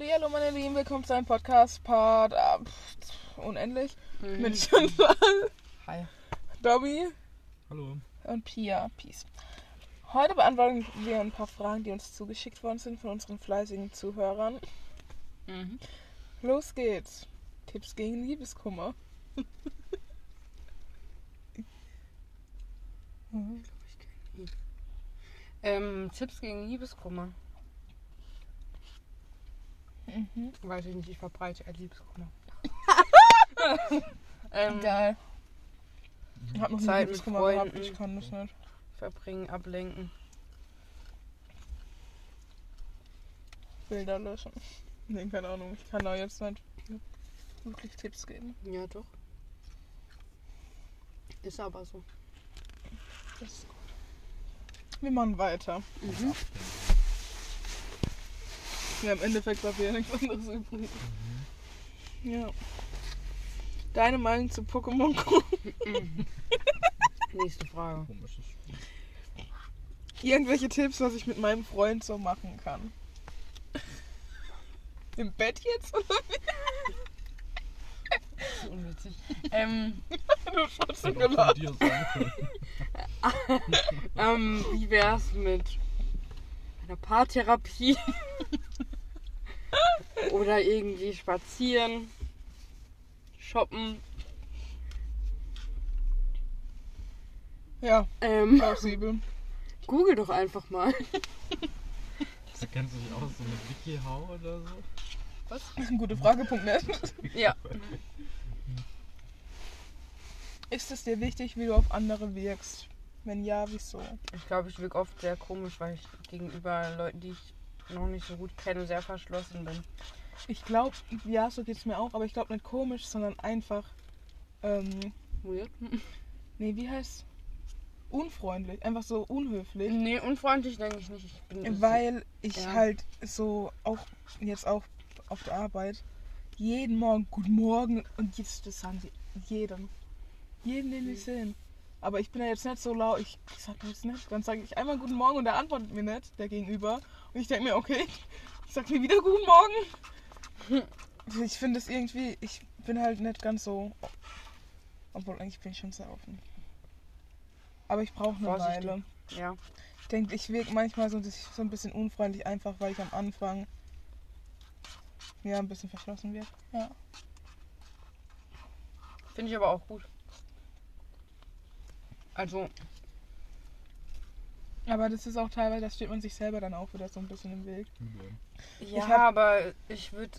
Hallo meine Lieben, willkommen zu einem Podcast Part pff, unendlich Mhm. mit Chantal, Hi. Dobby Hallo. und Pia. Peace. Heute beantworten wir ein paar Fragen, die uns zugeschickt worden sind von unseren fleißigen Zuhörern. Mhm. Los geht's. Tipps gegen Liebeskummer. Ähm, Tipps gegen Liebeskummer. Mhm. Weiß ich nicht, ich verbreite Liebeskummer. ähm, Geil. Ich hab noch Zeit mit Freunden. ich kann das nicht. verbringen, ablenken. Bilder löschen. Nee, keine Ahnung. Ich kann da jetzt nicht wirklich Tipps geben. Ja, doch. Ist aber so. Das ist gut. Wir machen weiter. Mhm. Ja, im Endeffekt war ja nichts anderes übrig. Ja. Deine Meinung zu Pokémon Go? Nächste Frage. Komisches Spiel. Irgendwelche Tipps, was ich mit meinem Freund so machen kann? Im Bett jetzt? Oder Das ist unwitzig. ähm, wie? Du von gelacht. ähm, wie wär's mit einer Paartherapie? Oder irgendwie spazieren, shoppen. Ja, Ähm, plausibel. google doch einfach mal. Da kennst du dich aus so mit WikiHow oder so? Das ist ein guter Fragepunkt, ne? Ja. Ist es dir wichtig, wie du auf andere wirkst? Wenn ja, wieso? Ich glaube, ich wirke oft sehr komisch, weil ich gegenüber Leuten, die ich noch nicht so gut kenne, sehr verschlossen bin. Ich glaube, ja, so geht's mir auch, aber ich glaube nicht komisch, sondern einfach, ähm, Weird. nee, wie heißt Unfreundlich, einfach so unhöflich. Nee, unfreundlich denke ich nicht. Ich bin Weil ich Ja. halt so auch jetzt auch auf der Arbeit jeden Morgen Guten Morgen und jetzt das sagen sie jedem. Jeden, den ich sehe. Aber ich bin ja jetzt nicht so laut, ich, sag das nicht. Dann sage ich einmal Guten Morgen und der antwortet mir nicht, der Gegenüber. Und ich denke mir, okay, ich sag mir wieder Guten Morgen. Ich finde es irgendwie, ich bin halt nicht ganz so. Obwohl eigentlich bin ich schon sehr offen. Aber ich brauche eine Vorsichtig. Weile. Ja. Ich denke, ich wirke manchmal so, so ein bisschen unfreundlich, einfach weil ich am Anfang ja ein bisschen verschlossen wird. Ja. Finde ich aber auch gut. Also, Aber das ist auch teilweise, da steht man sich selber dann auch wieder so ein bisschen im Weg. Ja, hab- aber ich würde.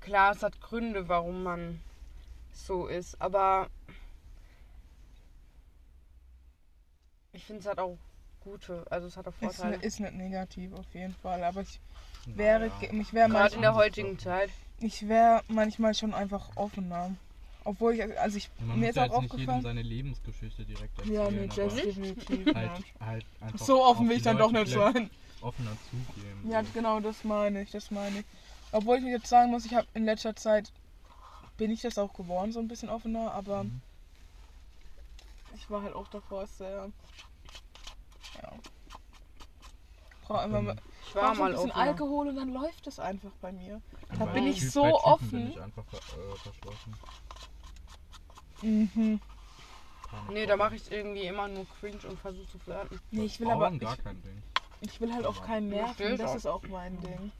Klar, es hat Gründe, warum man so ist, aber ich finde es hat auch gute, also es hat auch Ist, Vorteile. ist nicht negativ auf jeden Fall, aber ich wäre, Naja. ich wäre Gerade in der heutigen Zeit. ich wäre manchmal schon einfach offener. Obwohl ich, also ich, Man mir ist ja auch jetzt nicht jedem aufgefallen. seine Lebensgeschichte direkt erzählen. Ja, nee, das definitiv. ja. halt, halt einfach So offen will ich dann doch nicht sein. Offener zugehen. Ja, so. genau, das meine ich, das meine ich. Obwohl ich jetzt sagen muss, ich habe in letzter Zeit bin ich das auch geworden, so ein bisschen offener, aber Mhm. ich war halt auch davor sehr. Ja. Brauche immer mal, Ich brauch war so ein mal bisschen offener. Alkohol und dann läuft es einfach bei mir. Da bei bin ich Typ- so offen. Bin ich einfach äh, verschlossen. Mhm. Nee, da mache ich irgendwie immer nur cringe und versuche zu flirten. Nee, ich will aber. gar Ich, kein Ding. ich will halt auch keinen nerven, das auch. ist auch mein Ding.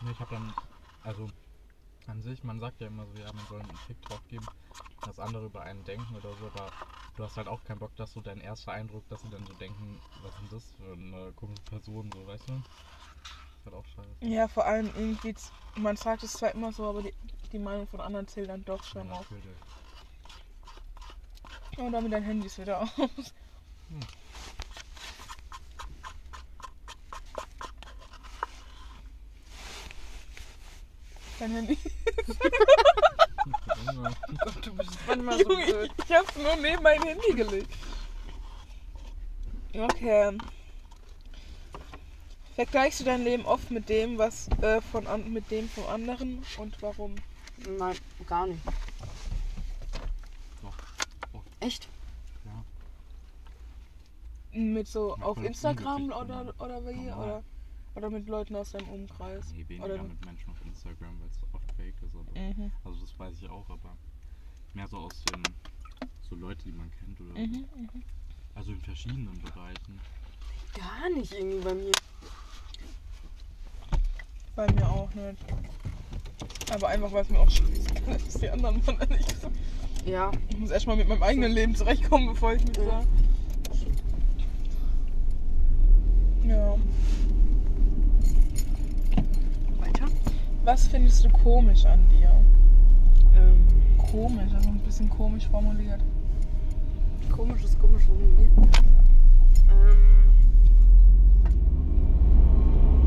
Nee, ich habe dann, also an sich, man sagt ja immer so, ja, man soll einen Tick drauf geben, dass andere über einen denken oder so, aber du hast halt auch keinen Bock, dass so dein erster Eindruck, dass sie dann so denken, was ist denn das für eine komische Person, so, weißt du? Ist halt auch scheiße. Ja, vor allem irgendwie, man sagt es zwar immer so, aber die, die Meinung von anderen zählt dann doch schon Ja, auf. Und damit dein Handy ist wieder aus. Dein Handy. Du bist manchmal so Junge, blöd. ich hab's nur neben mein Handy gelegt. Okay. Vergleichst du dein Leben oft mit dem, was äh, von an, mit dem von anderen und warum? Nein, gar nicht. Doch. Doch. Echt? Ja. Mit so auf Instagram oder, oder wie? Normal. Oder, oder mit Leuten aus deinem Umkreis? Nee, weniger Oder- mit Menschen auf Instagram, weil es oft fake ist. Mhm. Also das weiß ich auch, aber mehr so aus den so Leute, die man kennt oder Mhm. Mhm. also in verschiedenen Bereichen. Gar nicht irgendwie bei mir. Bei mir auch nicht. Aber einfach, weil es mir auch scheiße ist, die anderen von ehrlich gesagt. Ja. Ich muss erstmal mit meinem eigenen Leben zurechtkommen, bevor ich mit Ja. sage. Ja. Weiter? Was findest du komisch an dir? Ähm, Komisch, also ein bisschen komisch formuliert. komisch ist komisch formuliert. Ähm,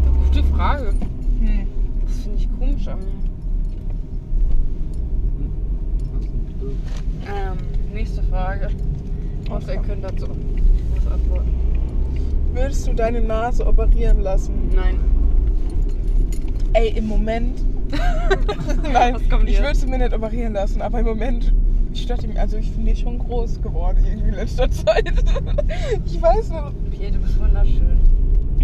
eine gute Frage. Hm. Das finde ich komisch an mir. Ähm, nächste Frage. Und ihr könnt dazu was antworten. Würdest du deine Nase operieren lassen? Nein. Ey, im Moment. Nein, ich würde sie mir nicht operieren lassen, aber im Moment stört die mich. Also ich finde die schon groß geworden irgendwie in letzter Zeit. ich weiß nicht. Pierre, du bist wunderschön.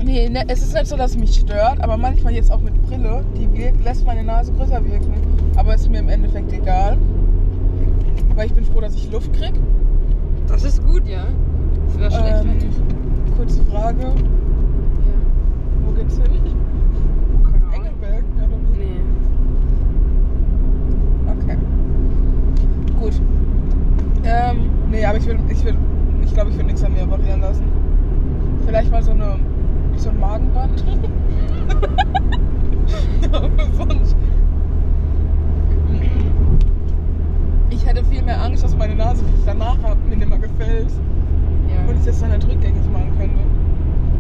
Nee, ne, es ist nicht so, dass es mich stört, aber manchmal jetzt auch mit Brille, die wirkt, lässt meine Nase größer wirken. Aber ist mir im Endeffekt egal. Weil ich bin froh, dass ich Luft krieg. Das ist gut, ja. Das wäre schlecht, Ähm, nicht. kurze Frage, Ja. wo geht's hin? Keine Ahnung. Engelberg? Ja? Nee. Okay. Gut. Ähm, nee, aber ich will, ich will, ich glaube, ich will nichts an mir operieren lassen. Vielleicht mal so eine, so ein Magenband. aber sonst. Ich hätte viel mehr Angst, dass meine Nase, die ich danach habe, mir nicht mehr gefällt Ja. und ich das dann nicht rückgängig machen könnte.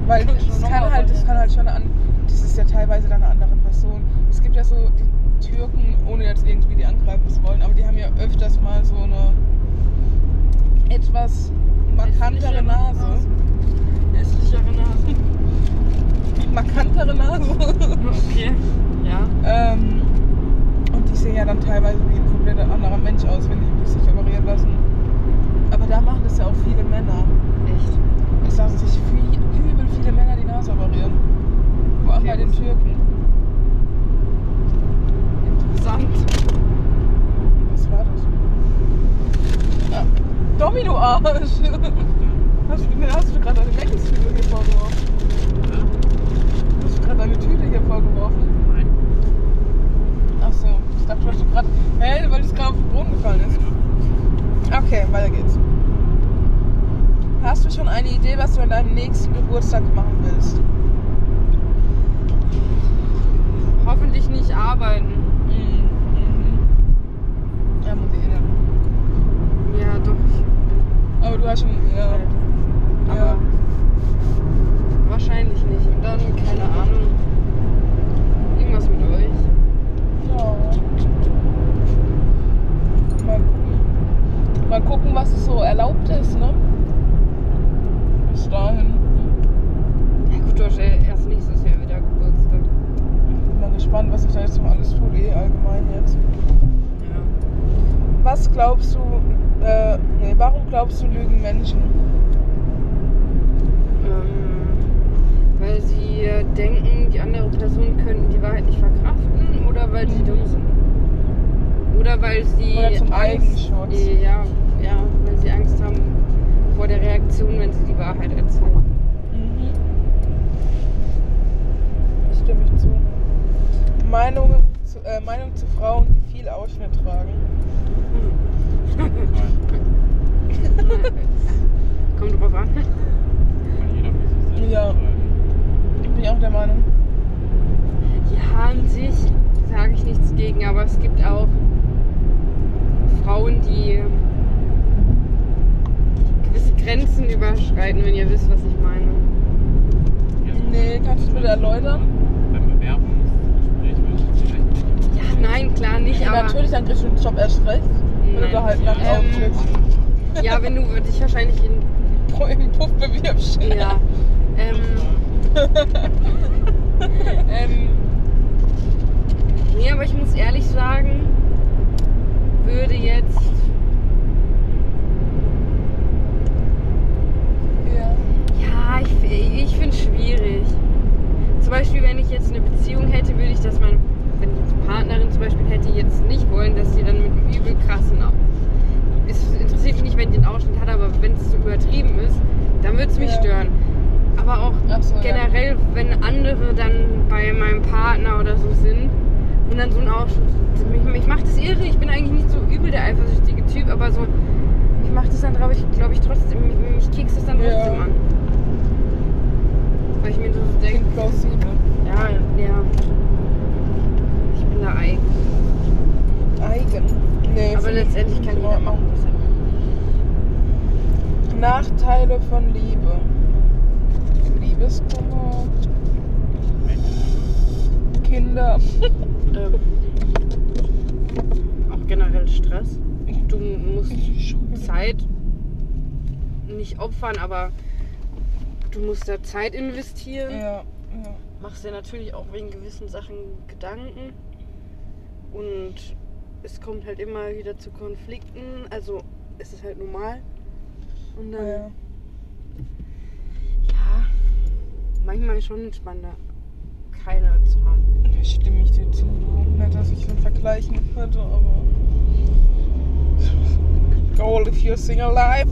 Weil noch kann halt, das kann halt schon an, das ist ja teilweise dann eine andere Person. Es gibt ja so die Türken, ohne jetzt irgendwie die angreifen zu wollen, aber die haben ja öfters mal so eine etwas markantere Nase. Hässlichere Nase. Markantere Nase. Okay. Ja. ähm, und die sehen ja dann teilweise wie ein komplett anderer Mensch aus, wenn die sich operieren lassen. Aber da machen das ja auch viele Männer. Echt. Es lassen sich viel, übel viele Männer die Nase operieren. Vor allem Okay, bei den Türken. Interessant. Was war das? Ah, Domino-Arsch! Hast du, hast du gerade eine Meckensflügel hier vorgeworfen? Hast du gerade eine Tüte hier vorgeworfen? Nein. Achso, ich dachte, du hast gerade. Hä, weil es gerade auf den Boden gefallen ist. Okay, weiter geht's. Hast du schon eine Idee, was du an deinem nächsten Geburtstag machen willst? Hoffentlich nicht arbeiten. Mhm. Ja, muss ich eh. Ja, doch. Ich Aber du hast schon. Ja. Aber Ja. wahrscheinlich nicht. Und dann, keine Ahnung. Irgendwas mit euch. Ja. Mal gucken. Mal gucken, was es so erlaubt ist, ne? Bis dahin. Ja gut, du hast ja erst nächstes Jahr wieder Geburtstag. Bin mal gespannt, was sich da jetzt noch alles tut, eh allgemein jetzt. Ja. Was glaubst du, äh, nee, warum glaubst du, lügen Menschen? Ähm, weil sie äh, denken, die andere Person könnten die Wahrheit nicht verkraften oder weil sie Mhm. dumm sind. Oder weil sie Oder zum Angst, Eigenschutz. Ja, sie Angst haben vor der Reaktion, wenn sie die Wahrheit erzählen. Mhm. Ich stimme ich zu. Meinung zu, äh, Meinung zu Frauen, die viel Ausschnitt tragen. Kommt drauf an. Ja. entscheiden. Bin ich auch der Meinung. Ja, an sich sage ich nichts gegen, aber es gibt auch Frauen, die überschreiten, wenn ihr wisst, was ich meine. Nee, kannst du es bitte erläutern? Beim Bewerbungsgespräch will ich vielleicht nicht. Ja, nein, klar nicht, Ja, aber natürlich, dann kriegst du den Job erst recht, wenn du da halt nackt Ähm, ja, wenn du dich wahrscheinlich in Pro im Puff bewirbst. ja ähm, ähm, nee, aber ich muss ehrlich sagen, würde jetzt Ah, ich, ich finde es schwierig. Zum Beispiel, wenn ich jetzt eine Beziehung hätte, würde ich dass meine, wenn ich jetzt Partnerin zum Beispiel hätte, jetzt nicht wollen, dass sie dann mit einem übel krassen. Es interessiert mich nicht, wenn die einen Ausschnitt hat, aber wenn es so übertrieben ist, dann würde es mich ja. stören. Aber auch so, generell, ja. wenn andere dann bei meinem Partner oder so sind und dann so ein Ausschnitt. Mich, mich macht das irre. Ich bin eigentlich nicht so übel der eifersüchtige Typ, aber so. Ich mache das dann, glaube ich, glaub ich, trotzdem. Mich, mich kekst das dann trotzdem ja. an. Weil ich mir so denke, plausibel. ja, ja. Ich bin da eigen. Eigen. Nee, Aber letztendlich kann jeder machen, was er will. Nachteile von Liebe. Liebeskummer. Kinder. Ähm, auch generell Stress. Du musst Zeit nicht opfern, aber du musst da Zeit investieren. Ja, ja. Machst dir natürlich auch wegen gewissen Sachen Gedanken. Und es kommt halt immer wieder zu Konflikten. Also es ist halt normal. Und dann, ja. ja, manchmal schon entspannender, keine zu haben. Da stimme ich dir zu. Du. Nicht, dass ich den vergleichen könnte, aber. Goal if you're single life.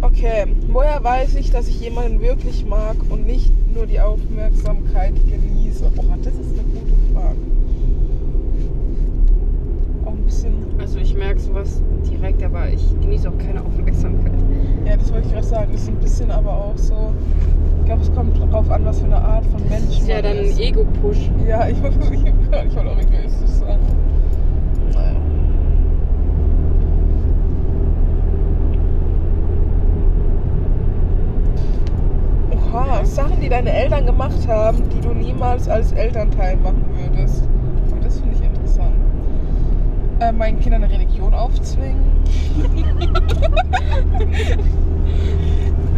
Okay, woher weiß ich, dass ich jemanden wirklich mag und nicht nur die Aufmerksamkeit genieße? Oh, das ist eine gute Frage. Auch ein bisschen. Also ich merke sowas direkt, aber ich genieße auch keine Aufmerksamkeit. Ja, das wollte ich gerade sagen. Das ist ein bisschen aber auch so. Ich glaube, es kommt darauf an, was für eine Art von Mensch Das ist ja man dann ein ist. Ego-Push. Ja, ich wollte, ich wollte auch egoistisch sagen. Naja. Oha, Sachen, die deine Eltern gemacht haben, die du niemals als Elternteil machen würdest. Und das finde ich interessant. Äh, meinen Kindern eine Religion aufzwingen.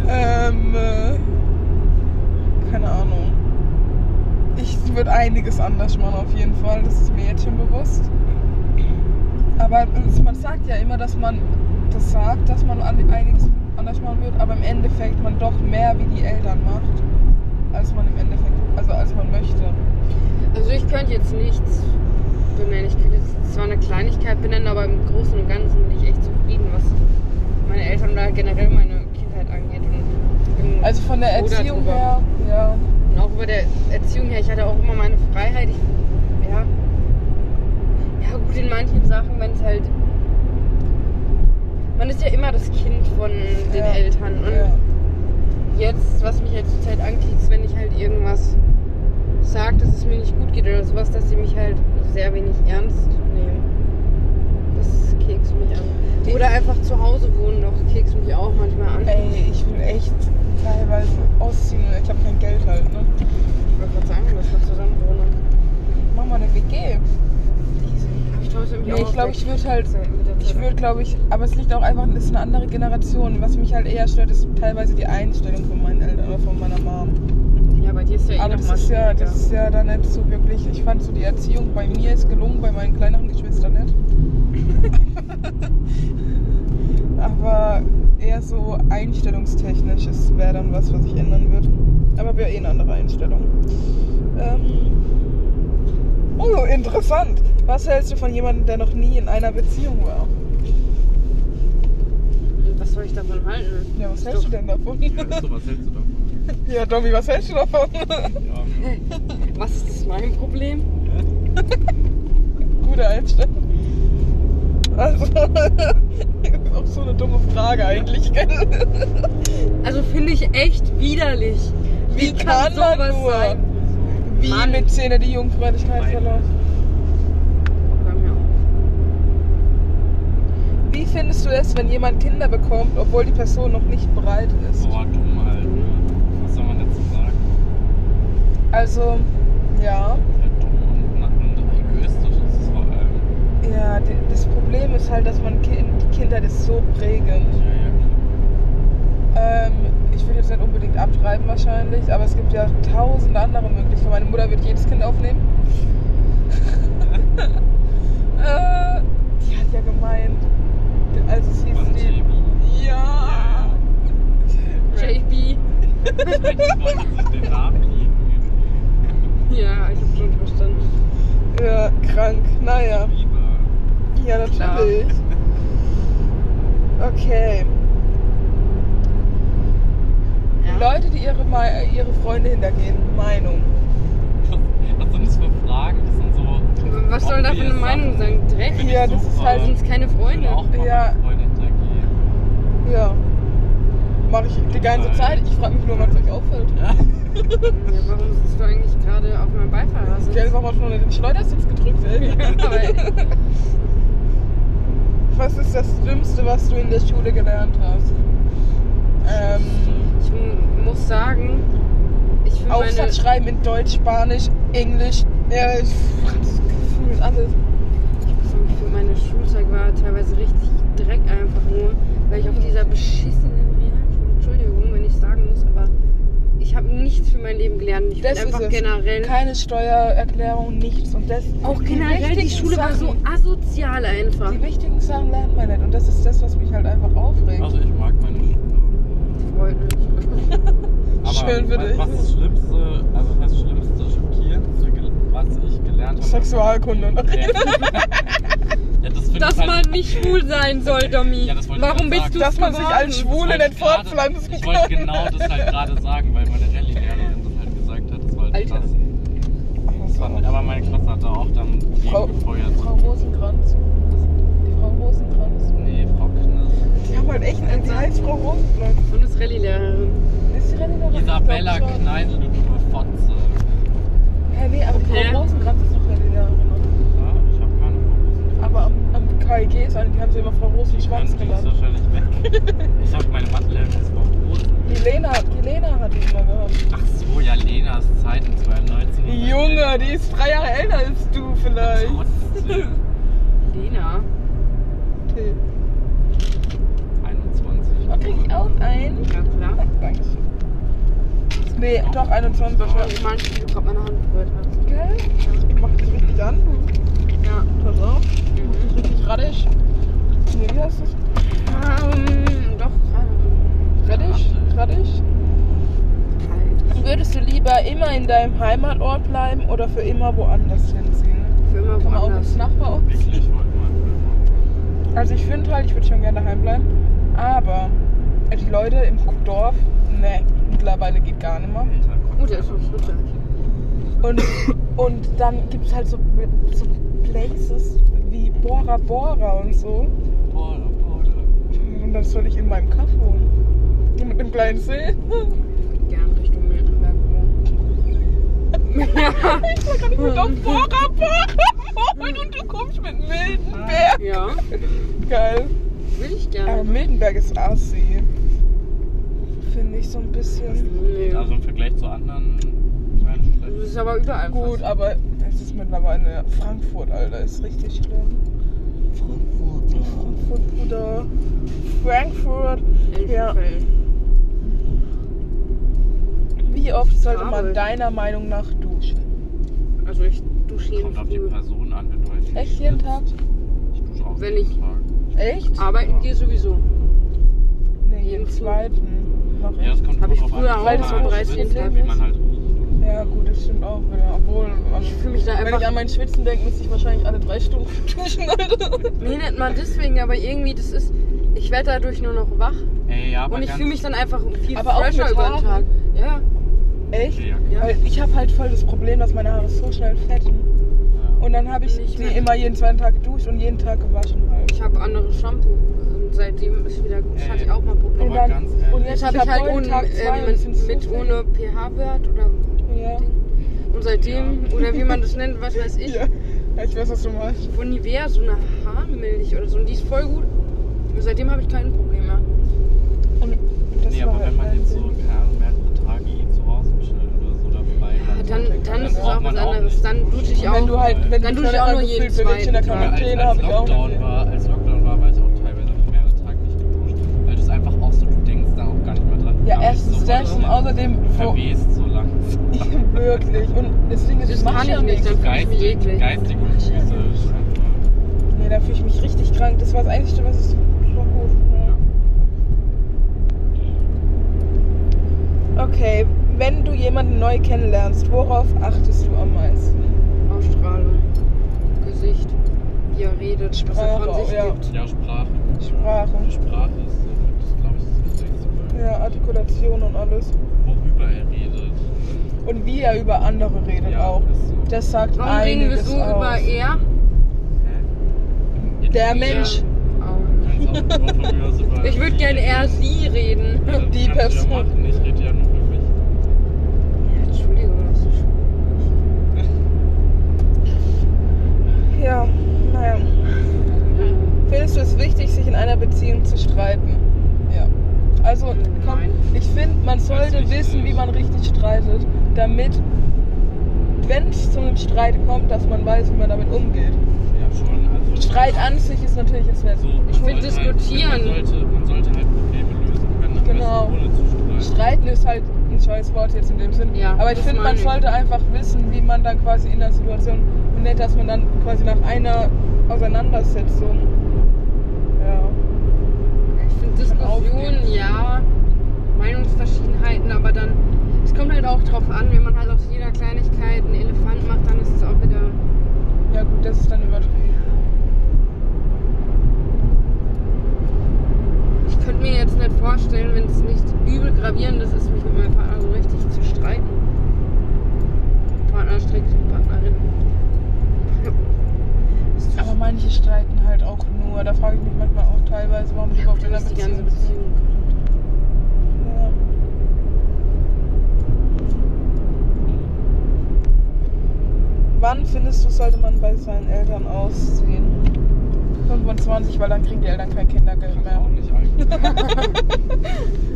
ähm, äh, keine Ahnung. Ich würde einiges anders machen auf jeden Fall, das ist mir jetzt schon bewusst. Aber man sagt ja immer, dass man das sagt, dass man an- einiges anders machen wird, aber im Endeffekt man doch mehr wie die Eltern macht, als man im Endeffekt, also als man möchte. Also ich könnte jetzt nichts benennen. Ich könnte jetzt zwar eine Kleinigkeit benennen, aber im Großen und Ganzen bin ich echt zufrieden, was meine Eltern oder generell meine Kindheit angeht. Also von der Erziehung darüber. her, ja. Und auch über der Erziehung her, ich hatte auch immer meine Freiheit. Ich, ja. Ja, gut, in manchen Sachen, wenn es halt. Man ist ja immer das Kind von den ja, Eltern. Und ja. jetzt, was mich halt zur Zeit anklickst, wenn ich halt irgendwas sage, dass es mir nicht gut geht oder sowas, dass sie mich halt sehr wenig ernst nehmen. Das kekst mich an. Oder einfach zu Hause wohnen noch, kekst mich auch manchmal an. Ey, ich will echt teilweise ausziehen. Ich habe kein Geld halt, ne? Ich wollte gerade sagen, dass wir zusammen wohnen. Mach mal eine WG. Ich glaube, irgendwie Nee, ich glaube, ich würde halt, ich würde glaube ich, aber es liegt auch einfach, es ist eine andere Generation. Was mich halt eher stört, ist teilweise die Einstellung von meinen Eltern oder von meiner Mom. Ja, bei dir ist ja eh Aber das ist ja, das ist ja dann nicht so wirklich, ich fand so die Erziehung bei mir ist gelungen, bei meinen kleineren Geschwistern nicht. aber eher so einstellungstechnisch wäre dann was, was sich ändern wird. Aber wäre eh eine andere Einstellung. Ähm, oh, interessant. Was hältst du von jemandem, der noch nie in einer Beziehung war? Was soll ich davon halten? Ja, was hältst du denn davon? Ja, so, was hältst du davon? ja, Dobby, was hältst du davon? Ja. Was ist das mein Problem? Gute Einstellung. Also, ist auch so eine dumme Frage eigentlich, gell? Also finde ich echt widerlich. Wie kann man sowas nur? sein? Wie Mann. mit Zähne die Jungfräulichkeit verläuft. Wie findest du es, wenn jemand Kinder bekommt, obwohl die Person noch nicht bereit ist? Boah, dumm halt. Was soll man dazu sagen? Also, ja, dumm und, nach- und egoistisch ist es vor allem. ja, das Problem ist halt, dass man kind, die Kindheit ist so prägend. Ja, ja. Ähm, ich würde jetzt nicht unbedingt abtreiben wahrscheinlich, aber es gibt ja tausend andere Möglichkeiten. Meine Mutter wird jedes Kind aufnehmen. äh, die hat ja gemeint, also es hieß Und die. JB. Ja. JB. Ich wollte sich den Namen. Ja, ich hab schon verstanden. Ja, krank. Naja. Ja, Klar. natürlich. Okay. Ja. Leute, die ihre, ihre Freunde hintergehen. Meinung. Was, was sind das für Fragen? Das sind so. Was soll da für eine Meinung sein? Dreck? Ich Ja, das ist halt- Sind keine Ich will Freunde? auch mal Ja. meine Freunde hintergehen. Ja. Mache ich die ganze. Zeit. Ich frage mich nur, was euch auffällt. Ja. Ja, warum sitzt du eigentlich gerade auf meinem Beifahrersitz? Ich habe einfach schon den Schleudersitz gedrückt, ey. Was ist das Schlimmste, was du in der Schule gelernt hast? Ähm, ich muss sagen, ich finde meine, Aufsatz schreiben in Deutsch, Spanisch, Englisch, ja, ich Franz, gefühlt alles. ich muss sagen, ich finde meine Schulzeit war teilweise richtig Dreck einfach nur, weil ich auf dieser beschissenen Realschule, Entschuldigung, wenn ich sagen muss, aber ich habe nichts für mein Leben gelernt. Ich Das einfach ist es. generell, Keine Steuererklärung, nichts. Und das, auch generell, die wichtigen Schule war so Sachen, asozial einfach. Die wichtigen Sachen lernt man nicht. Und das ist das, was mich halt einfach aufregt. Also ich mag meine Schule. Freut mich. Aber Schön für was, dich. was das Schlimmste, also was heißt Schlimmste, Schockierendste, was ich gelernt habe. Sexualkunde. Ja, ja das Dass ich halt, man nicht schwul sein soll, Domi. Ja, das ich Warum bist du Dass man sich als das Schwule nicht ich gerade- fortpflanzen Ich wollte kann. genau das halt gerade sagen, weil meine Rallye-Lehrerin das halt gesagt hat. Das war halt Alter. krass. Das war, aber meine Klasse hat da auch dann Frau, gefeuert. Frau Rosenkranz. Die Frau Rosenkranz. Nee, Frau Kniss. Die haben halt echt eine, die heißt Frau Rosenkranz. Bundesrallye-Lehrerin. Ist Rallye-Lehrerin? Isabella glaub schon. Kneisel, du dumme Fotze. Ja, nee, aber die. Frau Rosenkranz ist doch Rallye-Lehrerin. Ja, ich habe keine Frau Rosen. Aber am, am KIG ist eine, die haben sie immer Frau Rosenschwanz Die ist genannt. wahrscheinlich weg. Ich habe meine Mathelehrerin ist Frau Rosen. Die Lena, die Lena hat die immer gehabt. Ach so, ja, Lenas Zeiten 2019. Junge, die ist drei Jahre älter als du vielleicht. Trotzdem. Lena. Okay. 21. Da krieg ich auch ein. Ja, klar. Dankeschön. Nee, doch 21 Das war wahrscheinlich. immer, wie du gerade meine Hand berührt hast. Gell? Ich mach das richtig an. Ja. Pass auf. Mhm. Richtig raddisch. Nee, wie heißt das? Ähm, doch? Raddisch? Kalt. Würdest du lieber immer in deinem Heimatort bleiben oder für immer woanders hinziehen? Für immer Kann man auch woanders. ins Nachbarort Wirklich, ich wollte mal. Also ich finde halt, ich würde schon gerne daheim bleiben. Aber die Leute im Dorf, ne, mittlerweile geht gar nicht mehr. Oh, der ist schon Schritte. Und, und dann gibt es halt so, so Places wie Bora Bora und so. Border, Border. Und dann soll ich in meinem Kaff wohnen. Mit einem kleinen See. Gern Richtung Miltenberg wohnen. Ich sag gar nicht mit auf Bora Bora wohnen und du kommst mit Miltenberg. ja, Geil. will ich Aber gerne. Miltenberg ist Assi. Finde ich so ein bisschen. Nee. Also im Vergleich zu anderen kleinen Das Städten. ist aber überall Gut, fast. aber es ist mittlerweile Frankfurt, Alter. Ist richtig schlimm. Frankfurt. Frankfurt, Bruder. Frankfurt. Ja. Wie oft sollte man deiner Meinung nach duschen? Also ich dusche jeden Kommt auf die Früh. Person an, wenn du halt Echt jeden Tag? Ich dusche auch Wenn jeden ich- Tag. Echt? Arbeiten gehe sowieso. Nee, jeden jeden zweiten. Noch Ja, das kommt Hab auch ich früher auch mal halt 13 schwitzt, Tage. wie man halt. Ja, gut, das stimmt auch wieder. Obwohl, also, Ich fühle mich da wenn ich an mein Schwitzen denke, müsste ich wahrscheinlich alle drei Stunden duschen, Alter. Nee, nicht mal deswegen, aber irgendwie, das ist. Ich werde dadurch nur noch wach. Ey, ja, aber Und ich fühle mich dann einfach viel Aber auch fresher mit über den? Tag. Ja. Echt? Ja, Ja. Weil ich habe halt voll das Problem, dass meine Haare so schnell fetten. ja. Und dann habe ich die mehr. immer jeden zweiten Tag geduscht und jeden Tag gewaschen halt. Ich habe andere Shampoo. Und seitdem ist wieder gut. Das hatte ich auch mal Probleme. Aber dann, ganz ehrlich. und jetzt habe ich hab halt ohne, so mit fett. ohne pH-Wert oder Ja. Ding. Und seitdem, oder wie man das nennt, was weiß ich, ja. ja, ich weiß, was du meinst. von Nivea so eine Haarmilch oder so. Und die ist voll gut. Und seitdem habe ich kein Problem mehr. Und das Nee, war aber halt wenn man mein jetzt so mehrere Tage zu Hause chillt oder so dabei Ja, hat, dann, dann ist es braucht auch was man auch anderes. Dann dusche ich auch. wenn du halt, wenn Dann dusche ich auch Toilette nur jeden zweiten Tag. als, als habe ich auch Lockdown war, als Lockdown war, war ich auch teilweise mehrere Tage nicht geduscht. Weil du es einfach auch so, du denkst dann auch gar das und außerdem Du wo, verwehst so langsam. wirklich. Und das Ding ist, Das ich mach kann ja ich nicht, dann fühle ich mich Geistig, eklig. geistig und physisch. einfach. Nee, da fühle ich mich richtig krank. Das war das Einzige, was ich. War gut. Ja. Okay, wenn du jemanden neu kennenlernst, worauf achtest du am meisten? Ausstrahlung, Gesicht, wie er redet, was er Sprache, von sich ja. gibt. Ja, Sprache. Sprache. Sprache ist, so, glaube ich, das Wichtigste. weil Ja, Artikulation und alles. Worüber er redet. Und wie er über andere redet Ja, auch. so. Das sagt Warum reden wir einiges so aus. über er? Hä? Der Mensch. Über Ich würde gerne er, sie reden. Ja, die Person. Ja machen. Ich rede ja nur für mich. Ja, Entschuldigung, das ist schon. Ja, naja. Findest du es wichtig, sich in einer Beziehung zu streiten? Ja. Also, komm, ich finde, man sollte wissen, wie man richtig streitet, damit, wenn es zu einem Streit kommt, dass man weiß, wie man damit umgeht. Ja, schon. Also, Streit an sich ist natürlich jetzt nicht. so, Ich find sollte Halt, diskutieren- man, sollte, man sollte halt Probleme lösen können, Genau. ohne zu streiten. Streiten ist halt ein scheiß Wort jetzt in dem Sinn. Ja, Aber ich finde, man ich. sollte einfach wissen, wie man dann quasi in der Situation und nicht, dass man dann quasi nach einer Auseinandersetzung. Diskussionen, ja, Meinungsverschiedenheiten, aber dann, es kommt halt auch drauf an, wenn man halt aus jeder Kleinigkeit einen Elefant macht, dann ist es auch wieder. Ja, gut, das ist dann übertrieben. Ich könnte mir jetzt nicht vorstellen, wenn es nicht übel gravierendes ist, mich mit meinem Partner so richtig zu streiten. Partner strickt Partnerin. Ist Aber manche streiten halt auch nur. Da frage ich mich manchmal auch teilweise, warum die überhaupt in einer Beziehung sind. Beziehung. Ja. Wann findest du, sollte man bei seinen Eltern ausziehen? 25, weil dann kriegen die Eltern kein Kindergeld mehr. auch nicht eigentlich.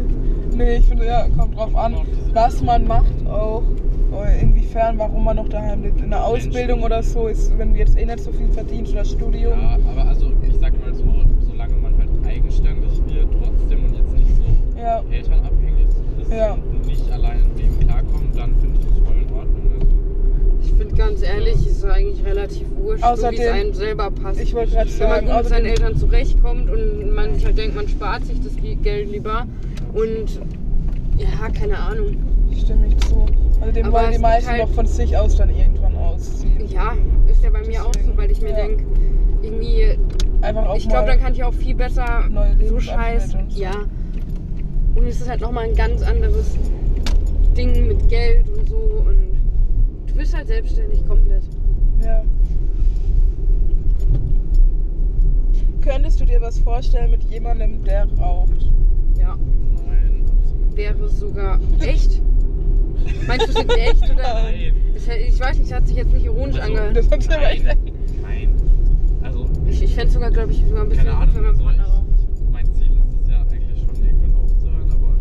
Nee, ich finde, ja, kommt drauf an, was man macht auch. Oder Inwiefern, warum man noch daheim lebt. In der Ausbildung oder so ist, wenn du jetzt eh nicht so viel verdienst oder Studium. Ja, aber also ich sag mal so, solange man halt eigenständig wird, trotzdem und jetzt nicht so Ja. elternabhängig ist Ja. und nicht allein im Leben klarkommt, dann finde ich das voll in Ordnung. Also, Ich finde ganz ehrlich, ist es eigentlich relativ wurscht, so wie Außerdem- es einem selber passt. Ich wollte gerade Wenn man sagen, gut mit seinen außerdem, Eltern zurechtkommt und man sich halt denkt, man spart sich das Geld lieber und ja, keine Ahnung. stimme ich zu. Dem Aber wollen die meisten halt- doch von sich aus dann irgendwann ausziehen. Ja, ist ja bei mir auch so, weil ich mir Ja. denke, irgendwie, Einfach auch ich glaube, dann kann ich auch viel besser neue so scheiß, und so. ja. Und es ist halt nochmal ein ganz anderes Ding mit Geld und so und du bist halt selbstständig komplett. Ja. Könntest du dir was vorstellen mit jemandem, der raucht? Ja, nein, absolut. wäre sogar echt. Meinst du jetzt echt oder? Nein. Das, ich weiß nicht, das hat sich jetzt nicht ironisch Also, angehört. Das hat sich aber echt. Nein, nein. Also, Ich, ich fände es sogar, glaube ich, sogar ein bisschen keine gut, Ahnung, wenn mein so, Partner raucht. ich, mein Ziel ist es ja eigentlich schon irgendwann aufzuhören, aber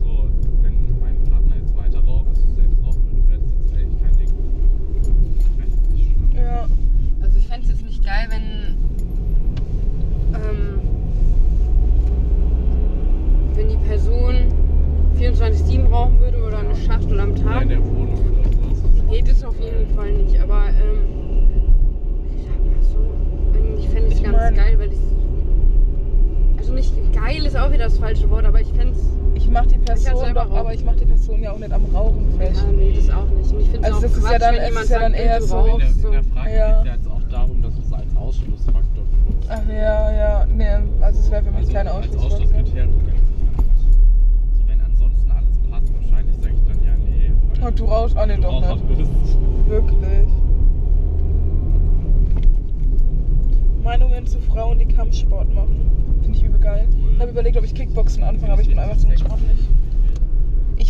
so, wenn mein Partner jetzt weiter raucht, also selbst rauchen würde, wäre das jetzt eigentlich kein Ding. Wäre jetzt nicht schlimm. Ja. Also ich fände es jetzt nicht geil, wenn ähm, wenn die Person 24-7 rauchen würde oder eine Schachtel am Ja, Tag. in der Wohnung oder so. Nee, das auf jeden Fall nicht. Aber ähm, ich sag mal so, eigentlich fände ich es Ich ganz mein- geil, weil ich also nicht geil ist auch wieder das falsche Wort, aber ich fände es Ich mach die Ich Person halt selber doch, rauchen. Person ja auch nicht am Rauchen fest. ja, nee, das auch nicht. Und ich finde Also das ist Quatsch, ja dann- wenn es jemand ist ja dann sagt, eher so- In der, in der Frage Ja. geht es ja jetzt auch darum, dass es als Ausschlussfaktor benutzt. Ach ja, ja, nee, also es wäre für mich also kein als Ausschlussfaktor. Ausschlusskriterium ganz nicht. So, wenn ansonsten alles passt, wahrscheinlich sage ich dann ja, nee. weil Und du rauchst auch nicht doch nicht. bist. Wirklich. Meinungen zu Frauen, die Kampfsport machen. Finde ich übel geil. Ich habe überlegt, ob ich Kickboxen anfange, aber ich bin einfach zu sportlich.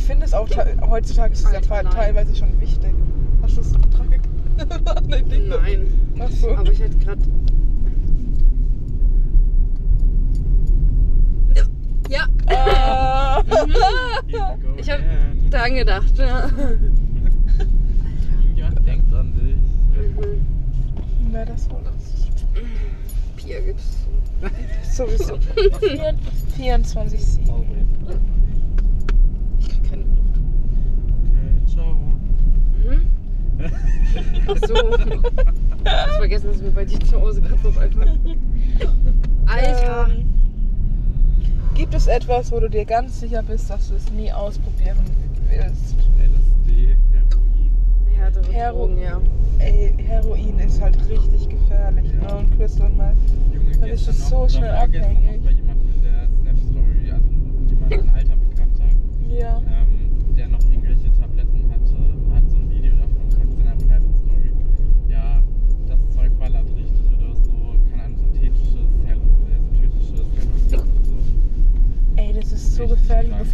Ich finde es auch, te- heutzutage ist es ja Alter, teilweise schon wichtig. Hast du es dran ge- Nein, nicht. Nein. Ach so. Aber ich hätte gerade. Ja, Ah. Ich hab- again. daran gedacht. Ja. Irgendjemand denkt an dich. Mhm. Wer das wohl ist. Bier gibt's. Sowieso. 24 7 Always. Ich kenn Okay, ciao. Mhm. Ach so. Ich hab vergessen, dass wir bei dir zu Hause gerade vorbeifahren. Alter. Ähm, gibt es etwas, wo du dir ganz sicher bist, dass du es nie ausprobieren ist. LSD, Heroin. Härtere Hero- Drogen, ja. Ey, Heroin ist halt richtig gefährlich. Ja. Ne? Und Crystal Meth. Junge, Dann bist du gestern so noch, schnell abhängig. noch bei jemandem in der Snap-Story, also jemand, ein alter Bekannter, Ja. ähm,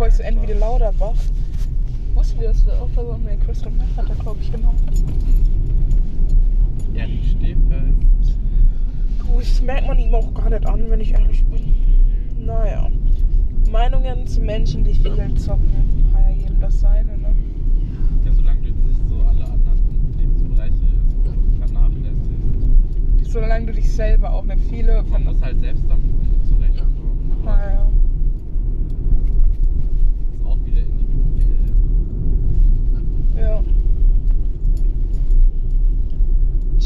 bevor ich so einfach. entweder lauter wach. Wussten wir, dass du auch so eine Crystal Meth hat er, glaube ich, genommen. Ja, die Stehfest. Du, das merkt man ihm auch gar nicht an, wenn ich ehrlich bin. Naja. Meinungen zu Menschen, die viel zocken, kann ja jedem das seine, ne? Ja, solange du jetzt nicht so alle anderen Lebensbereiche vernachlässigst. Solange du dich selber auch nicht viele Man muss halt selbst damit zurechtkommen. Aber Naja. das ist auch wieder individuell. Ja.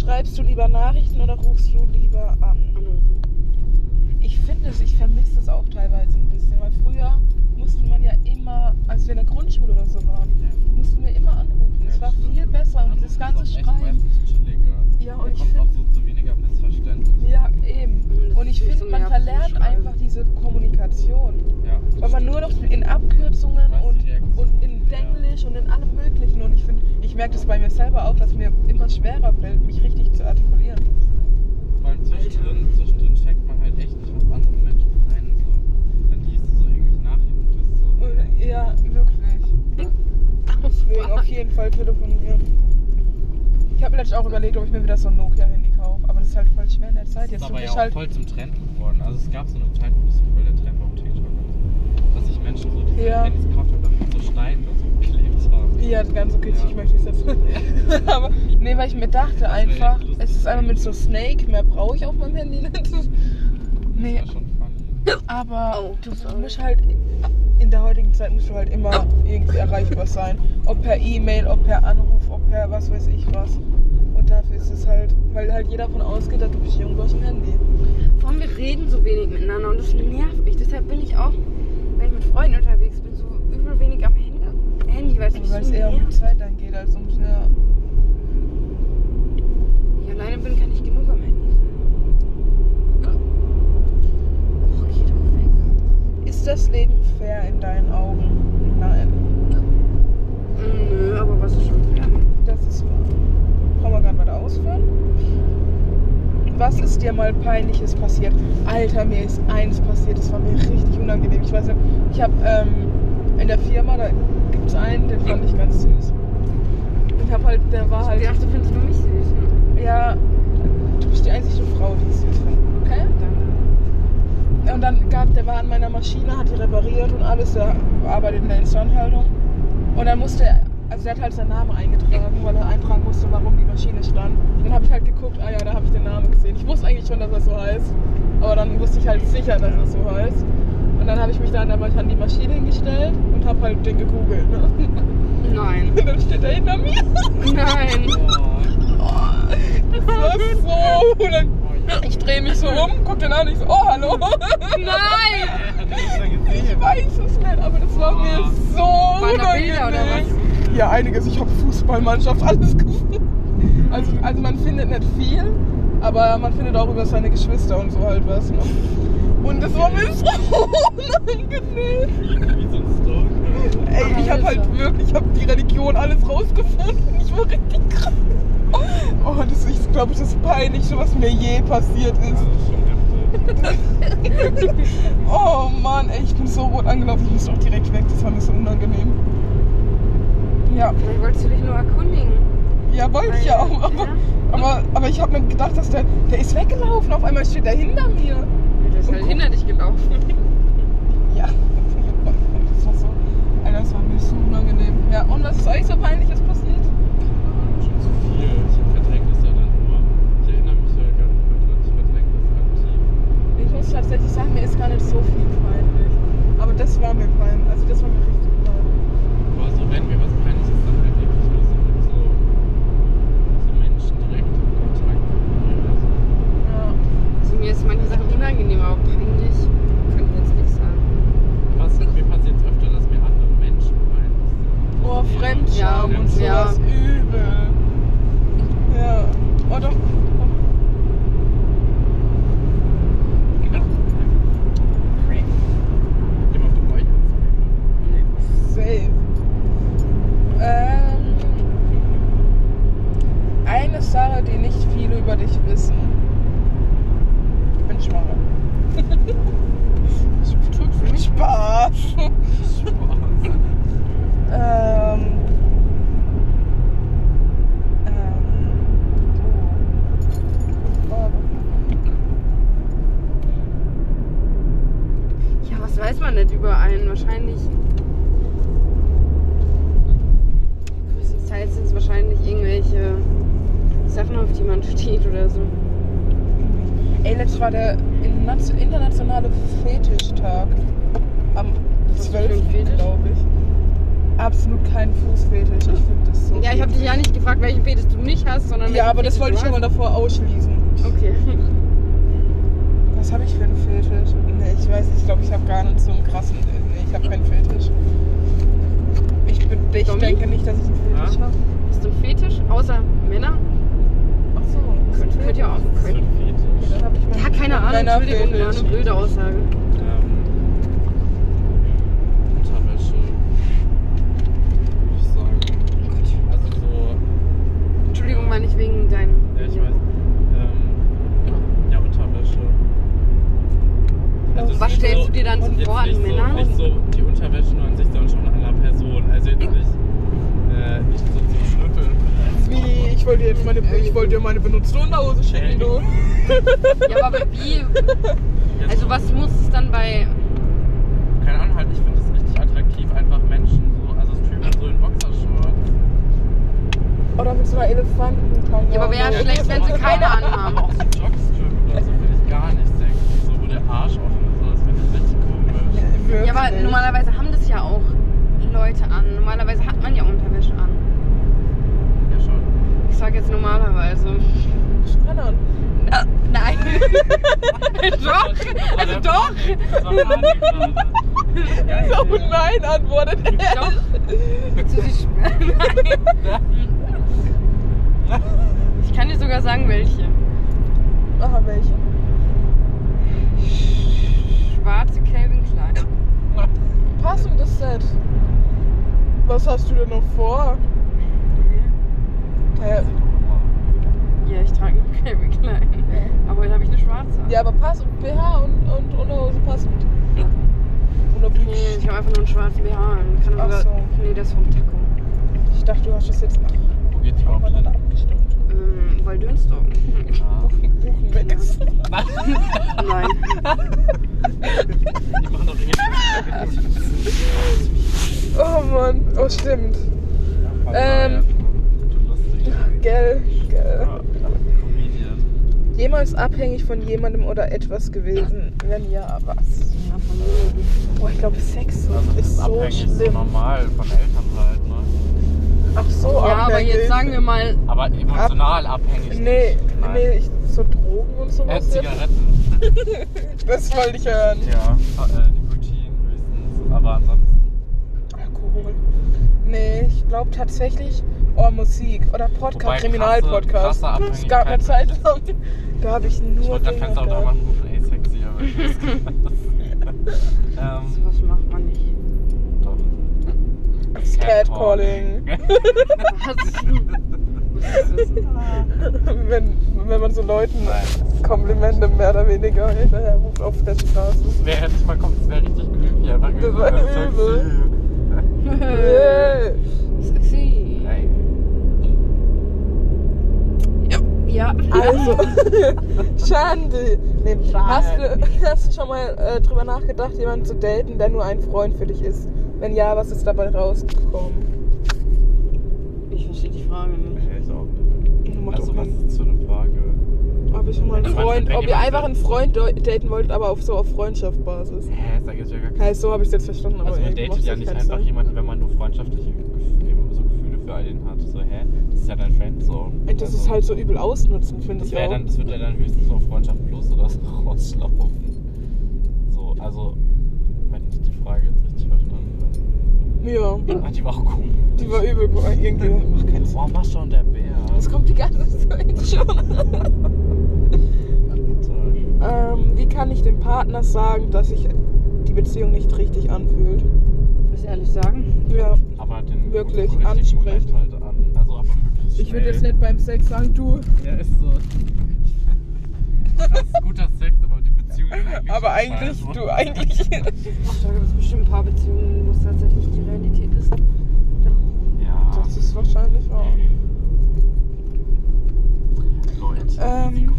Schreibst du lieber Nachrichten oder rufst du lieber an? Anrufen. Ich finde es, ich vermisse es auch teilweise ein bisschen, weil früher musste man ja immer, als wir in der Grundschule oder so waren, Ja. mussten wir immer anrufen. Es war viel besser und dieses ganze Schreiben. Chilliger. Ja, und Da ich kommt find- auch so zu weniger Missverständnissen. Ja, eben. Das Und ich ist nicht finde, man nervig verlernt Schreiben. einfach diese Kommunikation. Ja, Weil man nur noch in Abkürzungen Weißt du, und, die und in ja. Denglisch und in allem ich merke das bei mir selber auch, dass mir immer schwerer fällt, mich richtig zu artikulieren. Vor allem zwischendrin, zwischendrin checkt man halt echt nicht, was andere Menschen meinen. So. Dann liest du so irgendwelche Nachrichten und bist so. Und, ja, wirklich. Deswegen auf jeden Fall telefonieren. Ich habe mir letztens auch überlegt, ob ich mir wieder so ein Nokia-Handy kaufe. Aber das ist halt voll schwer in der Zeit. Das ist aber ja auch halt. voll zum Trend geworden. Also es gab so eine Zeit, wo so voll der Trend war auf TikTok und so. Dass sich Menschen so diese Ja. Handys gekauft haben, damit so Steine und so geklebt haben. Ja, ganz kitschig Ja. möchte ich es jetzt. aber nee, weil ich mir dachte echt einfach, es ist einfach mit so Snake, mehr brauche ich auf meinem Handy nicht. Nee, Das war schon funny. aber Oh, du sorry. musst halt, in der heutigen Zeit musst du halt immer irgendwie erreichbar sein. Ob per E-Mail, ob per Anruf, ob per was weiß ich was. Und dafür ist es halt, weil halt jeder davon ausgeht, dass du bist jung, du hast ein Handy. Vor allem, wir reden so wenig miteinander und das nervt mich. Deshalb bin ich auch, wenn ich mit Freunden unterwegs bin, so übel wenig am Handy, Handy weil es eher um die. Zeit dann geht, als ums, ja. Wenn ich alleine bin, kann ich genug am Handy sein. Oh, geh doch weg. Ist das Leben fair in deinen Augen? Nein. Nö, aber was ist schon fair? Das ist wahr. Brauchen wir gerade weiter ausführen? Was ist dir mal Peinliches passiert? Alter, mir ist eins passiert, das war mir richtig unangenehm. Ich weiß nicht, ich habe ähm, in der Firma, da gibt es einen, den fand ich ganz süß. Ich habe halt, der war Ich halt, dachte, du findest nur mich süß. Ne? ja, du bist die einzige Frau, die ich süß finde. Okay? Danke. Und dann gab, der war an meiner Maschine, hat die repariert und alles, der arbeitet in der Instandhaltung. Und dann musste er, also der hat halt seinen Namen eingetragen, weil er eintragen musste, warum die Maschine stand. Und dann habe ich halt geguckt, ah ja, da habe ich den Namen gesehen. Ich wusste eigentlich schon, dass er so heißt. Aber dann wusste ich halt sicher, dass er so heißt. Und dann habe ich mich dann einmal an die Maschine hingestellt und habe halt den gegoogelt. Ne? Nein. Und dann steht er hinter mir. Nein. Oh, Das war so. Und dann, oh ich drehe mich so um, guck den an, ich so, oh hallo. Nein! Ich weiß es nicht, aber das war mir so Bilder oder unangenehm. Ja, einiges. Ich habe Fußballmannschaft, alles gefunden. Also, also man findet nicht viel, aber man findet auch über seine Geschwister und so halt was. Ne? Und das war mir so unangenehm. Wie so ein Stalker. Ey, ich habe halt wirklich, ich habe die Religion alles rausgefunden. Ich war richtig krass. Oh, das ist, glaube ich, das Peinlichste, was mir je passiert ist. das ist schon heftig. Oh Mann, ey, ich bin so rot angelaufen. Ich musste auch direkt weg. Das war mir so unangenehm. Ja, Vielleicht wolltest du dich nur erkundigen. ja, wollte ich ja auch. Aber, Ja. aber, aber ich habe mir gedacht, dass der, der ist weggelaufen. Auf einmal steht der hinter mir. Ist halt hinter dich gelaufen. Ja, das war so. Alter, das war mir so unangenehm. Ja, und was ist euch so peinliches passiert? Schon zu viel. Ich verdränge das ja dann nur. Ich erinnere mich ja gar nicht mehr dran. Ich verdränge das aktiv. Ich muss tatsächlich sagen, mir ist gar nicht so viel peinlich. Aber das war mir peinlich. Also das war mir richtig peinlich. Aber so, wenn mir was peinlich ist, dann halt wirklich nur so mit so, so Menschen direkt in Kontakt. oder so. Ja. Also mir ist manche Sachen unangenehm, aber peinlich können wir jetzt nicht sagen. Was, mir passiert es öfter, dass mir andere Menschen peinlich sind. Oh Fremdscham Ja, und sowas ja. übel. Ja. Oh doch. Immer auf dem Bäuchchen. Safe. Ähm, eine Sache, die nicht viele über dich wissen. Ich bin schwanger. Tut für mich. Spaß. ähm, ähm, oh. Frage. Ja, was weiß man nicht über einen? Wahrscheinlich. Größtenteils sind es wahrscheinlich irgendwelche Sachen, auf die man steht oder so. Ey, letztes war der in- internationale Fetischtag. Am Was für ein 12. Fetisch? glaube ich. Absolut kein Fußfetisch. Ich finde das so. Ja, ich habe dich ja nicht gefragt, welchen Fetisch du nicht hast, sondern. Ja, aber das wollte ich schon mal davor ausschließen. Okay. Was habe ich für einen Fetisch? Nee, ich weiß nicht. Ich glaube, ich habe gar nicht so einen krassen. Nee, ich habe keinen Fetisch. Ich, bin, ich Domi? denke nicht, dass ich einen Fetisch Ja? habe. Hast du einen Fetisch? Außer Männer? Ach so. Könnt, könnt ihr auch. Könnt. ein Fetisch. Ja, keine Ahnung, Entschuldigung, war Fetisch. eine blöde Aussage. Ähm, Unterwäsche. Würde ich sagen. Also so. Entschuldigung, war nicht wegen deinem. Ja, ich weiß. Ähm, ja, Unterwäsche. Also es Was ist so jetzt vor an nicht Männern? So, nicht so die Unterwäsche nur an sich, sondern schon an einer Person. Also jetzt nicht, äh, nicht so zum Schnüffeln. Wie? Ich wollte dir jetzt meine, ich wollte dir meine benutzte Unterhose schicken, du. Ja, aber wie. Also, was muss es dann bei. Keine Ahnung, halt, ich finde es richtig attraktiv, einfach Menschen so, also Typen so in Boxershorts. Oder mit so einer Elefantentange. Ja, aber wäre So. schlecht, wenn sie keine anhaben. Aber auch so Jogstrip oder so finde ich gar nicht sexy. So, wo der Arsch offen ist, so, das finde ich richtig komisch. Ja, aber normalerweise haben das ja auch Leute an. Normalerweise hat man ja Unterwäsche an. Ja, schon. Ich sag jetzt normalerweise. Spannend. Nein. doch. Also doch. So nein, antwortet er. Doch. Zu sich- Nein. Ich kann dir sogar sagen, welche. Aha, welche? Schwarze. Passendes Set. Was hast du denn noch vor? Ja, Ja, ich trage nur Calvin Klein. Aber heute habe ich eine schwarze. ja aber pass BH und, und Unterhose passend. Oder Nee, ich habe einfach nur einen schwarzen BH. an. Kann Ach sogar, so. Nee, das ist vom Taco. Ich dachte, du hast das jetzt nach Wo geht's überhaupt abgestimmt. Ähm, Waldönsdorf. Ah. Buchenmix. Nein. Die machen doch eh. Oh Mann. Oh, stimmt. Ähm. Gell, gell. Jemals abhängig von jemandem oder etwas gewesen? Wenn ja, was? Ja, von mir. Boah, ich glaube, Sex Also ist ist so abhängig, schlimm. normal von Eltern halt, ne? Ach so, Ja, aber abhängig. jetzt sagen wir mal, Aber emotional abhängig. Nee, nicht. Nein. nee, ich, so Drogen und Äh, sowas. jetzt. Zigaretten. Das wollte ich hören. Ja, äh, Nikotin höchstens. Aber ansonsten. Alkohol. Nee, ich glaube tatsächlich, oh, Musik oder Podcast, Kriminalpodcast. Es gab eine Zeit lang, da habe ich Ich nur wollte gerade Dinge Fenster gehört. untermachen rufen, ey, sexy, aber ich weiß ähm, sowas macht man nicht. doch. Catcalling. Wenn, wenn man so Leuten Nein. Komplimente mehr oder weniger hinterher ruft auf der Straße. Das wäre nicht mal kommt, das wäre richtig creepy. Einfach Das so, wär äh, übel. sexy. Ey, Ja. Also, Schande. Nee, hast, du, hast du schon mal äh, drüber nachgedacht, jemanden zu daten, der nur ein Freund für dich ist? Wenn ja, was ist dabei rausgekommen? Ich verstehe die Frage nicht. ich auch nicht. Macht Also, auch was keinen- ist für eine Frage? Ob ihr schon mal einen Wenn jemand- Freund, wenn ob ihr jemand- einfach einen Freund do- daten wollt, aber auf so auf Freundschaftsbasis. Hä, das ergibt ja gar keinen Heißt, so habe ich es jetzt verstanden, aber Also man irgendwie datet ja nicht keinen einfach Sinn. jemanden, wenn man nur freundschaftliche Gef- so Gefühle für einen hat. So, hä? Das ist ja dein Friendzone. Und das Also, ist halt so übel ausnutzen, finde Das, ich wär auch. dann, das wird ja dann höchstens auf Freundschaft Plus oder so rauslaufen. So, also, wenn ich die Frage jetzt. Ja, Ah, die war auch cool. die war übel gut. Irgendwie macht keinen Sinn. Oh, Mascha und der Bär. Das kommt die ganze Zeit schon. Ähm, wie kann ich dem Partner sagen, dass sich die Beziehung nicht richtig anfühlt? Muss ehrlich sagen. Ja, Aber den Wirklich richtigen ansprechen. Halt an. Also aber wirklich ich würde jetzt nicht beim Sex sagen, du. Ja, ist so. Das ist guter Sex, aber eigentlich Aber eigentlich, scheiße. du, eigentlich. Ach, da gibt es bestimmt ein paar Beziehungen, wo es tatsächlich die Realität ist. Ja, Das ist wahrscheinlich wahr. Leute, Ähm.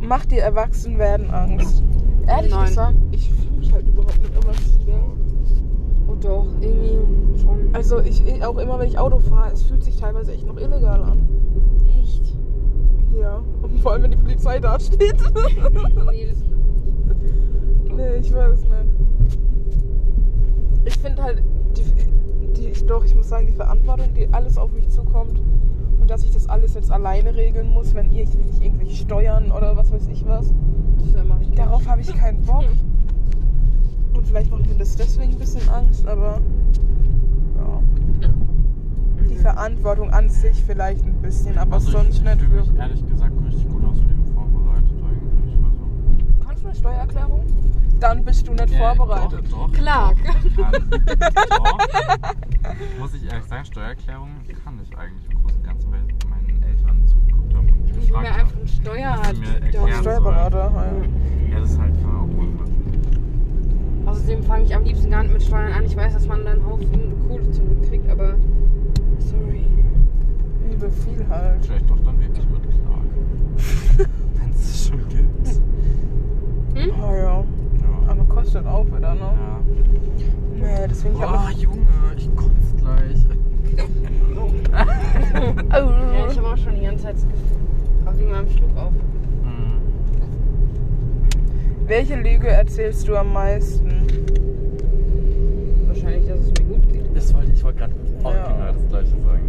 Macht dir Erwachsenwerden Angst? Ehrlich Nein. gesagt, ich fühle mich halt überhaupt nicht erwachsen. Oh doch, irgendwie schon. Also ich auch immer, wenn ich Auto fahre, es fühlt sich teilweise echt noch illegal an. echt? Ja. Und vor allem, wenn die Polizei da steht. nee, das nee, ich weiß nicht. Ich finde halt, die, die, ich, doch, ich muss sagen, die Verantwortung, die alles auf mich zukommt und dass ich das alles jetzt alleine regeln muss, wenn ich nicht irgendwelche Steuern oder was weiß ich was. ich Darauf habe ich keinen Bock. Und vielleicht macht mir das deswegen ein bisschen Angst, aber. Die Verantwortung an sich vielleicht ein bisschen, aber Also sonst ich, ich nicht fühle mich wirklich. ehrlich gesagt richtig gut außerdem vorbereitet eigentlich. Also, Kannst du eine Steuererklärung? Dann bist du nicht Ja, vorbereitet. Doch, doch, Clark. Doch, doch. Muss ich ehrlich sagen, Steuererklärung kann ich eigentlich im Großen und Ganzen, weil meinen Eltern zugeguckt und mich Ich will gefragt mir einfach einen Steuer. Ja, Steuerberater halt. Ja, das halt kann man auch machen. Außerdem fange ich am liebsten gar nicht mit Steuern an. Ich weiß, dass man dann einen Haufen Kohle zurückkriegt, aber. Sorry. Übel viel halt. Vielleicht doch dann wirklich mit Clark. Wenn es schon gibt. Oh ja. Ja. Aber kostet auch wieder, ne? ja. Nee, deswegen ich Boah, hab Junge, ich kotze gleich. Ja, ich habe auch schon die ganze Zeit das. Auch wegen meinem Schluck auf. Hm. Welche Lüge erzählst du am meisten? Wahrscheinlich, dass es mir gut geht. Das wollte ich wollte gerade auch Ja. genau das gleiche sagen.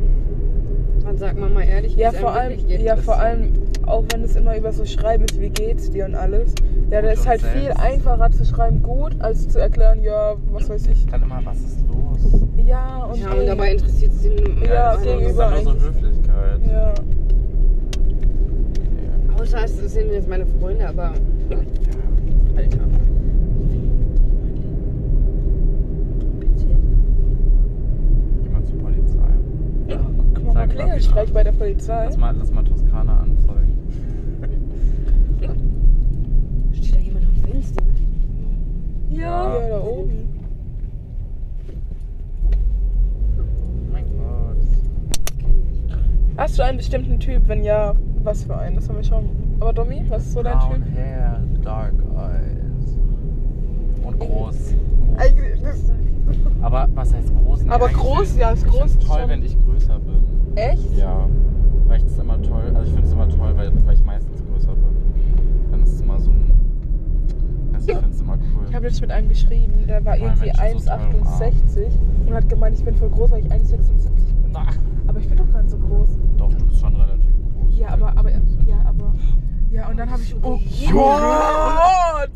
Man sagt man mal ehrlich, wie Ja, vor allem, geht. ja, vor allem, auch wenn es immer über so Schreiben ist, wie geht's dir und alles. Ja, da ist halt viel selbst. einfacher zu schreiben gut, als zu erklären, ja, was weiß ich. Dann immer, was ist los? Ja, und, Ja, und dabei interessiert es den Ja, das ist gegenüber dann nur so. Höflichkeit. Ja. Ja. Außer es sind jetzt meine Freunde, aber. Alter. Geh mal zur Polizei. ja. Guck mal, Klingelstreich bei der Polizei. Lass mal, lass mal Toskana anzeigen. Steht da jemand am Fenster? Ja, Ja. da oben. Oh mein Gott. Hast du einen bestimmten Typ? Wenn ja, was für einen? Das haben wir schon. Aber Domi, was ist so dein Brown Typ? Hair, dark eyes. Und groß. Eigentlich, Aber was heißt groß? Nee, Aber groß, ja, ist groß toll, schon. wenn ich größer bin. Echt? Ja. Weil ich das immer toll, also ich finde es immer toll, weil, weil ich meistens größer bin. Dann ist es immer so ein. Also ich finde es immer cool. Ich habe jetzt mit einem geschrieben, der war Weil irgendwie Menschen so toll 1,68 und hat gemeint, ich bin voll groß, weil ich 1,76 bin. Na, Aber ich bin doch gar nicht so groß. doch, du bist schon relativ groß. Ja, aber, aber, ja, aber. Ja, und dann habe ich. Oh Gott!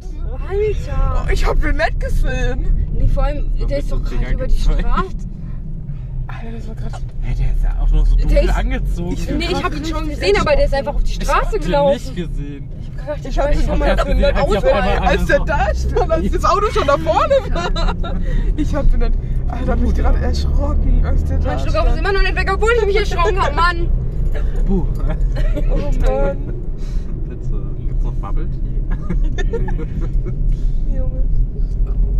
Alter! Ich hab den nicht gesehen! Nee, vor allem, der ist doch gerade über die. Straße. Alter, das war gerade. Hey, der ist ja auch noch so dunkel ist- angezogen. Ich- Nee, ich habe ihn schon gesehen, aber der ist einfach auf die Ich Straße hab den gelaufen. nicht gesehen. Ich hab gedacht, Ich hab den schon mal. hab gesehen, Auto, als der da stand, als das Auto schon da vorne war. Ich hab den nicht. Alter, hab mich gerade erschrocken, als der da Mein Schluck auf ist immer noch nicht weg, obwohl ich mich erschrocken hab, Mann. Buh. Oh Mann. Bitte. Gibt's noch Bubble Tea? Junge.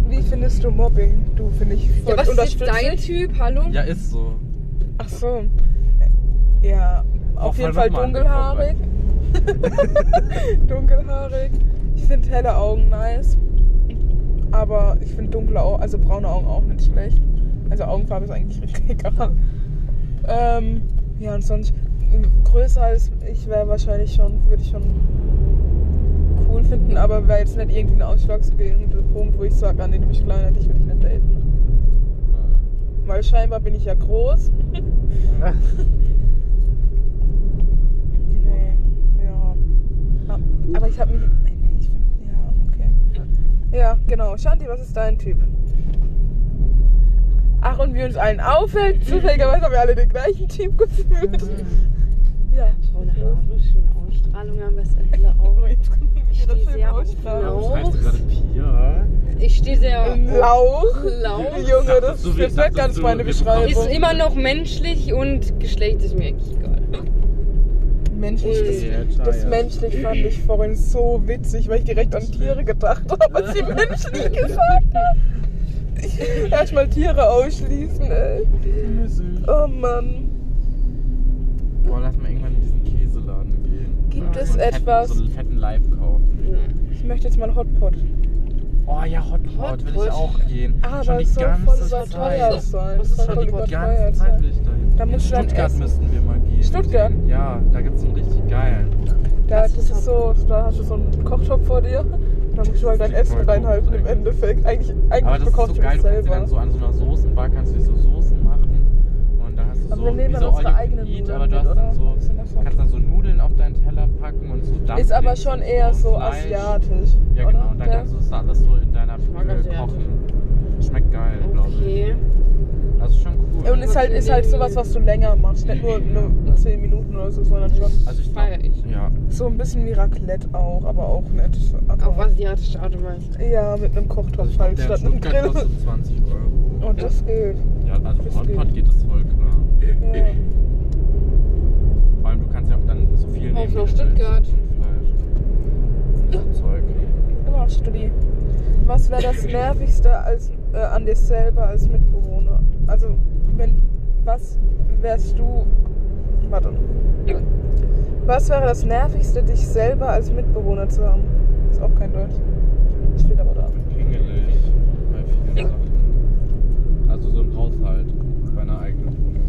Wie findest du Mobbing? Du finde ich voll Ja, was ist jetzt dein Typ? Hallo? ja, ist so. Ach so. Ja, auf Auch jeden Fall nochmal dunkelhaarig. dunkelhaarig. Ich finde helle Augen nice. Aber ich finde dunkle Augen, also braune Augen auch nicht schlecht. Also Augenfarbe ist eigentlich richtig egal. Ähm, ja, und sonst größer als ich wäre wahrscheinlich schon, würde ich schon cool finden, aber wäre jetzt nicht irgendwie ein ausschlaggebender Punkt, wo ich sage, ah nee, du bist kleiner, dich würde ich nicht daten. Weil scheinbar bin ich ja groß. Nee, ja. Ah, Aber ich habe mich. nee, Ich find, ja, okay. Ja, genau. Shanti, was ist dein Typ? Ach, und wie uns allen auffällt, zufälligerweise haben wir alle den gleichen Typ gefühlt. Ja. Braune Haare, schöne Ausstrahlung am besten, helle Augen. Ich stehe sehr auf Ausstrahlung. Blau. Heißt du gerade Pia? Ich stehe sehr auf Lauch. Lauch. Junge, das Du ist willst- jetzt nicht dachtest ganz meine Beschreibung. Ist immer noch menschlich und Geschlecht ist mir eigentlich egal. Menschlich, das, das ja. menschlich fand ich vorhin so witzig, weil ich direkt an Tiere gedacht habe, als sie menschlich gesagt hat. Erstmal Tiere ausschließen, ey. Oh Mann. Boah, lass mal irgendwann in diesen Käseladen gehen. Gibt Ja, es so etwas- Fetten, so einen fetten Leib. Ich möchte jetzt mal Hotpot. Oh ja, Hotpot will ich auch gehen. Aber Schon die es soll ganze voll Zeit. überteuert sein. Was ist Es Hotpot? Die ganze Zeit sein. will ich dahin. Da In Stuttgart essen. müssten wir mal gehen. Stuttgart? Ja, da gibt's so einen richtig geilen. Da, das ist ist so, da hast du so einen Kochtopf vor dir. Da musst du halt dein Das Essen reinhalten gut im eigentlich. Endeffekt. Eigentlich, Aber eigentlich das ist so du geil, das du kannst dann so an so einer Soßenbar kannst du so Soßen machen. Und da hast du Aber so, wir nehmen dann so unsere eigenen Nudeln aber du hast dann so, das kannst dann so Nudeln packen und so Dumplings Ist aber schon eher so Fleisch. asiatisch. Ja oder? genau, und dann Ja. kannst du das alles so in deiner asiatisch. kochen. Schmeckt geil, glaube ich. Okay. Also schon cool. Und ist halt, ist halt sowas, was du länger machst. Nicht nur, nur 10 Minuten oder so, sondern schon also ich Feier glaub, ich. Ja. so ein bisschen wie Raclette auch, aber auch nicht. Aber Auf asiatische Art und Weise. Ja, mit einem Kochtopf halt statt einem Grill. kostet 20 Euro. Und das geht. Ja, also Das für Hotpot geht. geht das voll klar. Ja. Vor allem du kannst ja auch wie nach Stuttgart. Fleisch. So Zeug. Genau, Studi. Was wäre das Nervigste als, äh, an dir selber als Mitbewohner? Also, wenn, was wärst du. Warte. Was wäre das Nervigste, dich selber als Mitbewohner zu haben? Ist auch kein Deutsch. Steht aber da. Pingelig bei vielen Sachen. Also so im Haushalt, bei einer eigenen Wohnung.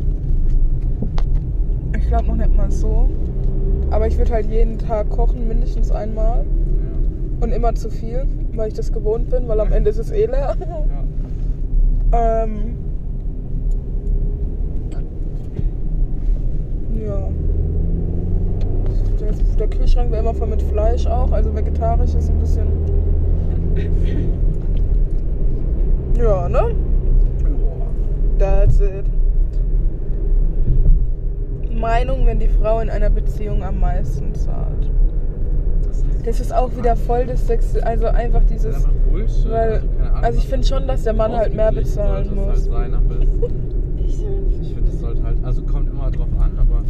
Ich glaube noch nicht mal so. Aber ich würde halt jeden Tag kochen, mindestens einmal. Ja. Und immer zu viel, weil ich das gewohnt bin, weil am Ende ist es eh leer. ja. Ähm. Ja. Der, der Kühlschrank wäre immer voll mit Fleisch auch, also vegetarisch ist ein bisschen. Ja, ne? That's it. Meinung, wenn die Frau in einer Beziehung am meisten zahlt. Das ist, Das auch wieder voll das Sex, also einfach das ist dieses. einfach Bullshit. weil- Ahnung, also ich finde schon, dass der Mann halt mehr bezahlen muss. Halt sein, am besten. Ich finde, das sollte halt, also kommt immer drauf an, aber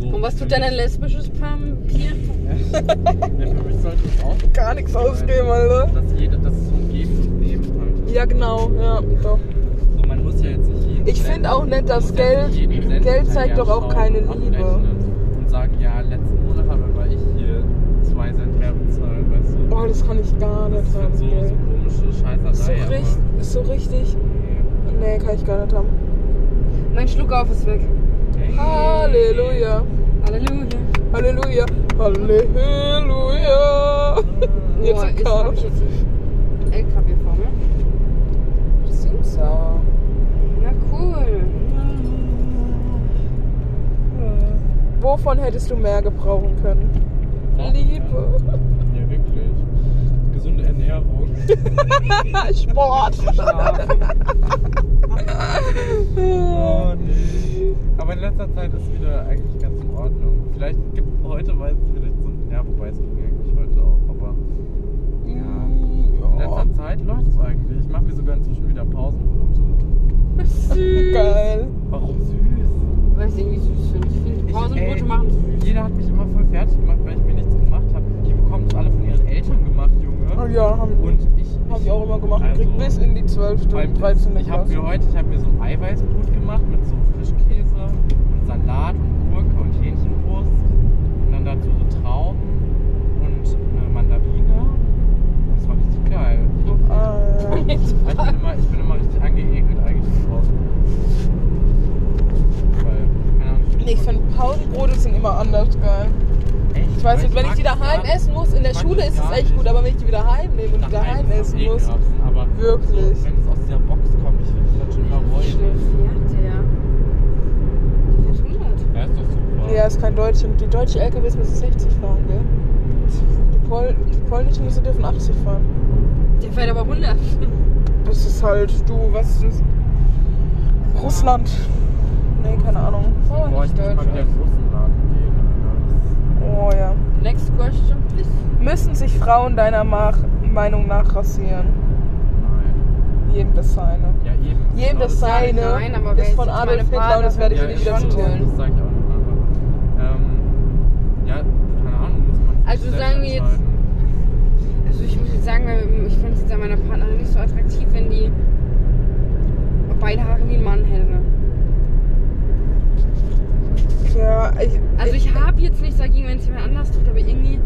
so. Und was für tut denn ein lesbisches Papier? Ja, für mich sollte es auch Gar nichts ausgeben, Alter. Dass jeder, dass es so ein Geben und Nehmen halt. Ja, genau, ja, doch. Ich finde auch nicht, dass Geld- Geld zeigt doch auch keine Liebe. Und sagen, ja, letzten Monat habe aber ich hier zwei Cent mehr bezahlt, weißt du. Oh, das kann ich gar das nicht ist halt haben. so, so Gell. komische So, Scheißerei. aber- richtig, so richtig. Nee, kann ich gar nicht haben. Mein Schluck auf ist weg. Hey. Halleluja. Halleluja. Halleluja. Halleluja. Jetzt im ist, LKW vor mir? Seems so. Na cool. Hm. Wovon hättest du mehr gebrauchen können? Doch, Liebe. Ja, wirklich. Gesunde Ernährung. Sport. Oh nee. Aber in letzter Zeit ist wieder eigentlich ganz in Ordnung. Vielleicht gibt heute weiß es vielleicht so. Ja, wobei es ging eigentlich heute auch, aber in letzter Zeit läuft es eigentlich. Ich mache mir sogar inzwischen wieder Pausenbrote. Süß. Geil. Warum süß? Weil ich es irgendwie süß finde. Ich finde Pausenbrote machen süß. Jeder hat mich immer voll fertig gemacht, weil ich mir nichts gemacht habe. Die bekommen das alle von ihren Eltern gemacht, Oh Junge. ja, haben, Und ich. hab ich auch immer gemacht. Also, Krieg bis in die 12 Vor allem Stunden, 13 Ich habe mir heute, ich habe mir so ein Eiweißbrot gemacht mit so Frischkäse und Salat und Gurke und Hähnchenbrust und dann dazu so Trauben und eine Mandarine. Und das war richtig geil. Ah, ja. Ich bin immer, ich bin immer richtig angeekelt eigentlich draußen. Weil, keine Ahnung, Nee, ich finde Pausenbrote sind immer anders geil. echt, Ich weiß nicht, wenn ich die das daheim gar- essen muss, in der Schule das ist es echt nicht. gut, aber wenn ich die wieder heimnehme und die Daheim essen muss, Wirklich. Wenn es aus dieser Box kommt, ich finde das schon fährt 100. Ja, ist doch super. ja, ist kein Deutsch. Und die deutschen LKWs müssen 60 fahren, gell? Die, Pol die polnischen müssen dürfen 80 fahren. Der fährt aber 100. Das ist halt, du, was ist. Russland. Nee, keine Ahnung. Oh, Boah, ich nicht Deutsch. Russenladen gehen. Oh ja. Next question, please. Müssen sich Frauen deiner Meinung nach rasieren? Nein. Jedem das seine. Ja, eben. Jedem Genau das seine Nein, aber ist von Adolf meine Hitler und das werde ich Partnerin nie wieder schon zitieren. Das sag ich auch noch. Aber, ähm, ja, keine Ahnung, muss man. Also sagen wir jetzt-. Also ich muss jetzt sagen, ich fände es jetzt an meiner Partnerin nicht so attraktiv, wenn die beide Haare wie ein Mann hätte. Ja, ich, Also ich habe jetzt nichts dagegen, wenn es jemand anders tut, aber irgendwie.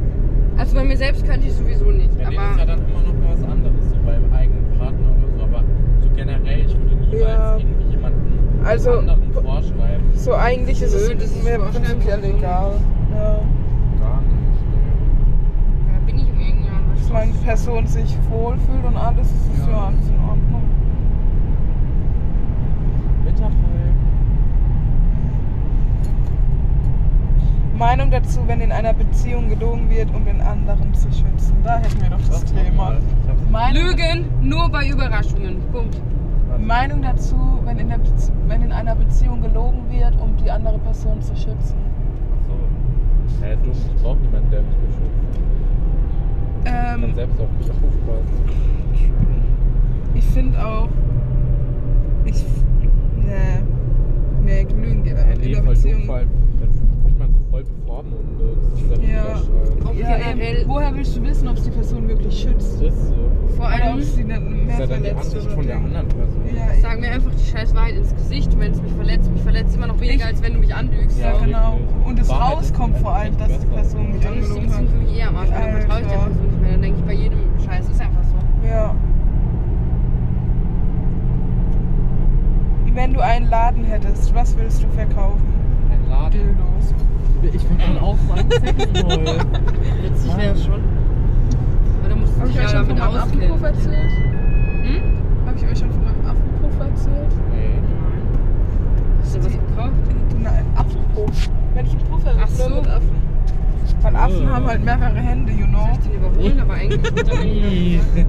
Also bei mir selbst könnte ich sowieso nicht. Ja, nee, das ist aber ja dann immer noch mal was anderes, so beim eigenen Partner oder so. Aber so generell, ich würde niemals Ja. irgendwie jemanden Also, anderen vorschreiben. so eigentlich ist Nö, es das ist mir prinzipiell egal. Ja. Gar nicht. Da bin ich um irgendjemand Solange die Person sich wohlfühlt und alles, ist es Ja. ja alles in Ordnung. Winterfall. Meinung dazu, wenn in einer Beziehung gelogen wird, um den anderen zu schützen. Da hätten wir doch das Was Thema. Lügen nur bei Überraschungen. Punkt. Meinung dazu, wenn in, wenn in einer Beziehung gelogen wird, um die andere Person zu schützen. Ach so. Hä, dumm, ich brauch niemanden, der mich beschützt. Ich kann Ähm, selbst auf mich aufpassen. ich finde auch. Ich. Nee. Nee, Lügen geht in der Beziehung. dumm, voll bevormundet. Das ist ja Ja. Ja, generell. Woher willst du wissen, ob es die Person wirklich schützt? Das ist so. Vor allem. ob sie Das mehr ist ja dann die Ansicht von der anderen Person. Ja, Sag mir einfach die scheiß Wahrheit ins Gesicht. Und wenn es mich verletzt, mich verletzt immer noch weniger, Ich- als wenn du mich anlügst. Ja, so. genau. Und es Wahrheit ist rauskommt vor allem, dass die. Person mich Dann ist die angelogen hat. für mich eher am Arsch. Dann vertraue ich der. Person nicht mehr. Dann denke ich bei jedem Scheiß. Ist einfach so. Ja. Wenn du einen Laden hättest, was willst du verkaufen? Ein Laden. Dildos. Ich bin dann auch sagen Sexroll. Witzig wäre schon. Aber da musst du Habe dich ich ja euch schon von meinem Affenpuff erzählt? Hm? Habe ich euch schon von meinem Affenpuff erzählt? Nee. Hast du was gekauft? Nein, Affenpuff. Wenn ich einen Puff Ach so. mit Affen. Weil Affen Oh. haben halt mehrere Hände, you know. Soll ich den überholen? Aber eigentlich tut er mir Ih. nicht.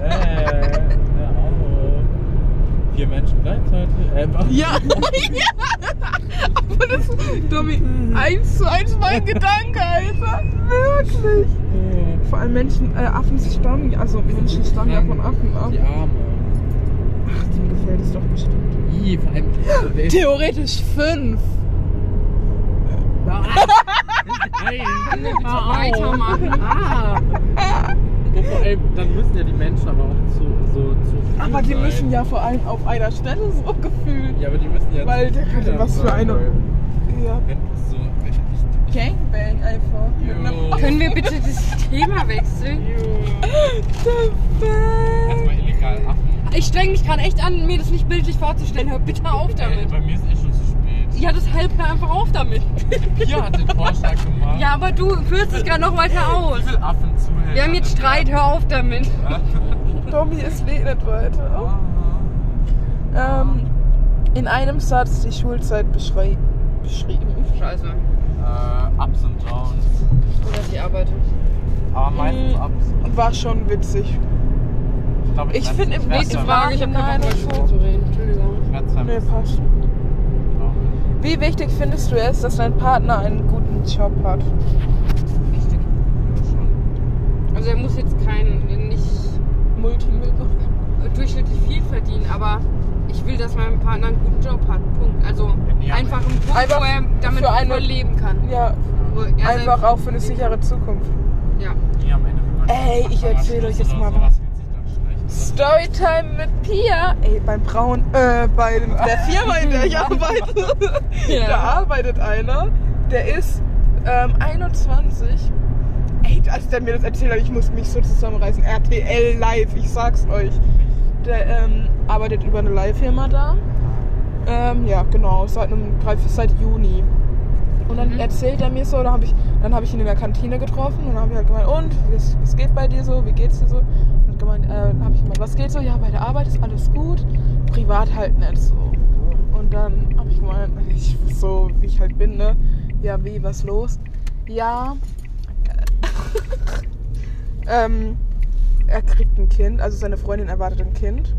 Äh, hör auf. Vier Menschen gleichzeitig. Äh, was? Ja, Aber das Domi, eins zu eins mein Gedanke, Alter. Wirklich. Oh. Vor allem Menschen, äh, Affen stammen, also Menschen stammen ja von Affen ab. Die Arme. Ach, dem gefällt es doch bestimmt. Ih, vor allem. ist- Theoretisch fünf. Ah. Nein. Weitermachen? Ah. Allem, dann müssen ja die Menschen aber auch zu, so zu viel Aber die sein. müssen ja vor allem auf einer Stelle so gefühlt. Ja, aber die müssen ja Weil der viel könnte was für eine- Ja. Wenn so. Gangbang einfach. Jo. Können wir bitte das Thema wechseln? The fuck? Erstmal illegal Affen. Ich streng mich gerade echt an, mir das nicht bildlich vorzustellen. Hör bitte auf Ey, damit. bei mir ist eh schon. Ja, deshalb hör einfach auf damit. Pia hat den Vorschlag gemacht. Ja, aber du führst es gerade noch weiter aus. Wie viel Affen zuhören? Wir haben jetzt Streit, hör auf damit. Tommy, es nicht weiter. Ähm, in einem Satz die Schulzeit beschrei beschrieben. Scheiße. Äh, Ups und Downs. Dass ich arbeite. Aber meistens Mhm. Ups. War schon witzig. Ich, glaub, Ich werd's- finde Nächste Frage, ich habe Nachhinein mehr zu reden. Entschuldigung. Ich Nee, passt. Wie wichtig findest du es, dass dein Partner einen guten Job hat? Wichtig. Schon. Also er muss jetzt kein, nicht Multimillionär. durchschnittlich viel verdienen, aber ich will, dass mein Partner einen guten Job hat. Punkt. Also Ja. einfach einen Punkt, Einfach wo er damit für eine- überleben kann. Ja, einfach auch für eine sichere Zukunft. Ja. Ey, ich machen, erzähl aber euch jetzt mal sowas wird sich dann schlecht. Storytime mit Pia. Ey, beim Braun, äh, bei dem- der Firma, in der ich arbeite, Ja. da arbeitet einer, der ist ähm, 21. Ey, als der mir das erzählt hat, ich muss mich so zusammenreißen. RTL Live, ich sag's euch. Der ähm, arbeitet über eine Live-Firma da. Ähm, ja, genau, seit, einem, seit Juni. Und dann Mhm. erzählt er mir so, da hab ich, dann habe ich ihn in der Kantine getroffen und dann habe ich halt gemeint, und, was, was geht bei dir so, wie geht's dir so? Und gemeint, äh, habe ich gemeint, was geht so? Ja, bei der Arbeit ist alles gut, privat halt nicht so. Und dann habe ich gemeint, ich, so wie ich halt bin, ne? Ja, wie, was los? Ja, ähm, er kriegt ein Kind, also seine Freundin erwartet ein Kind.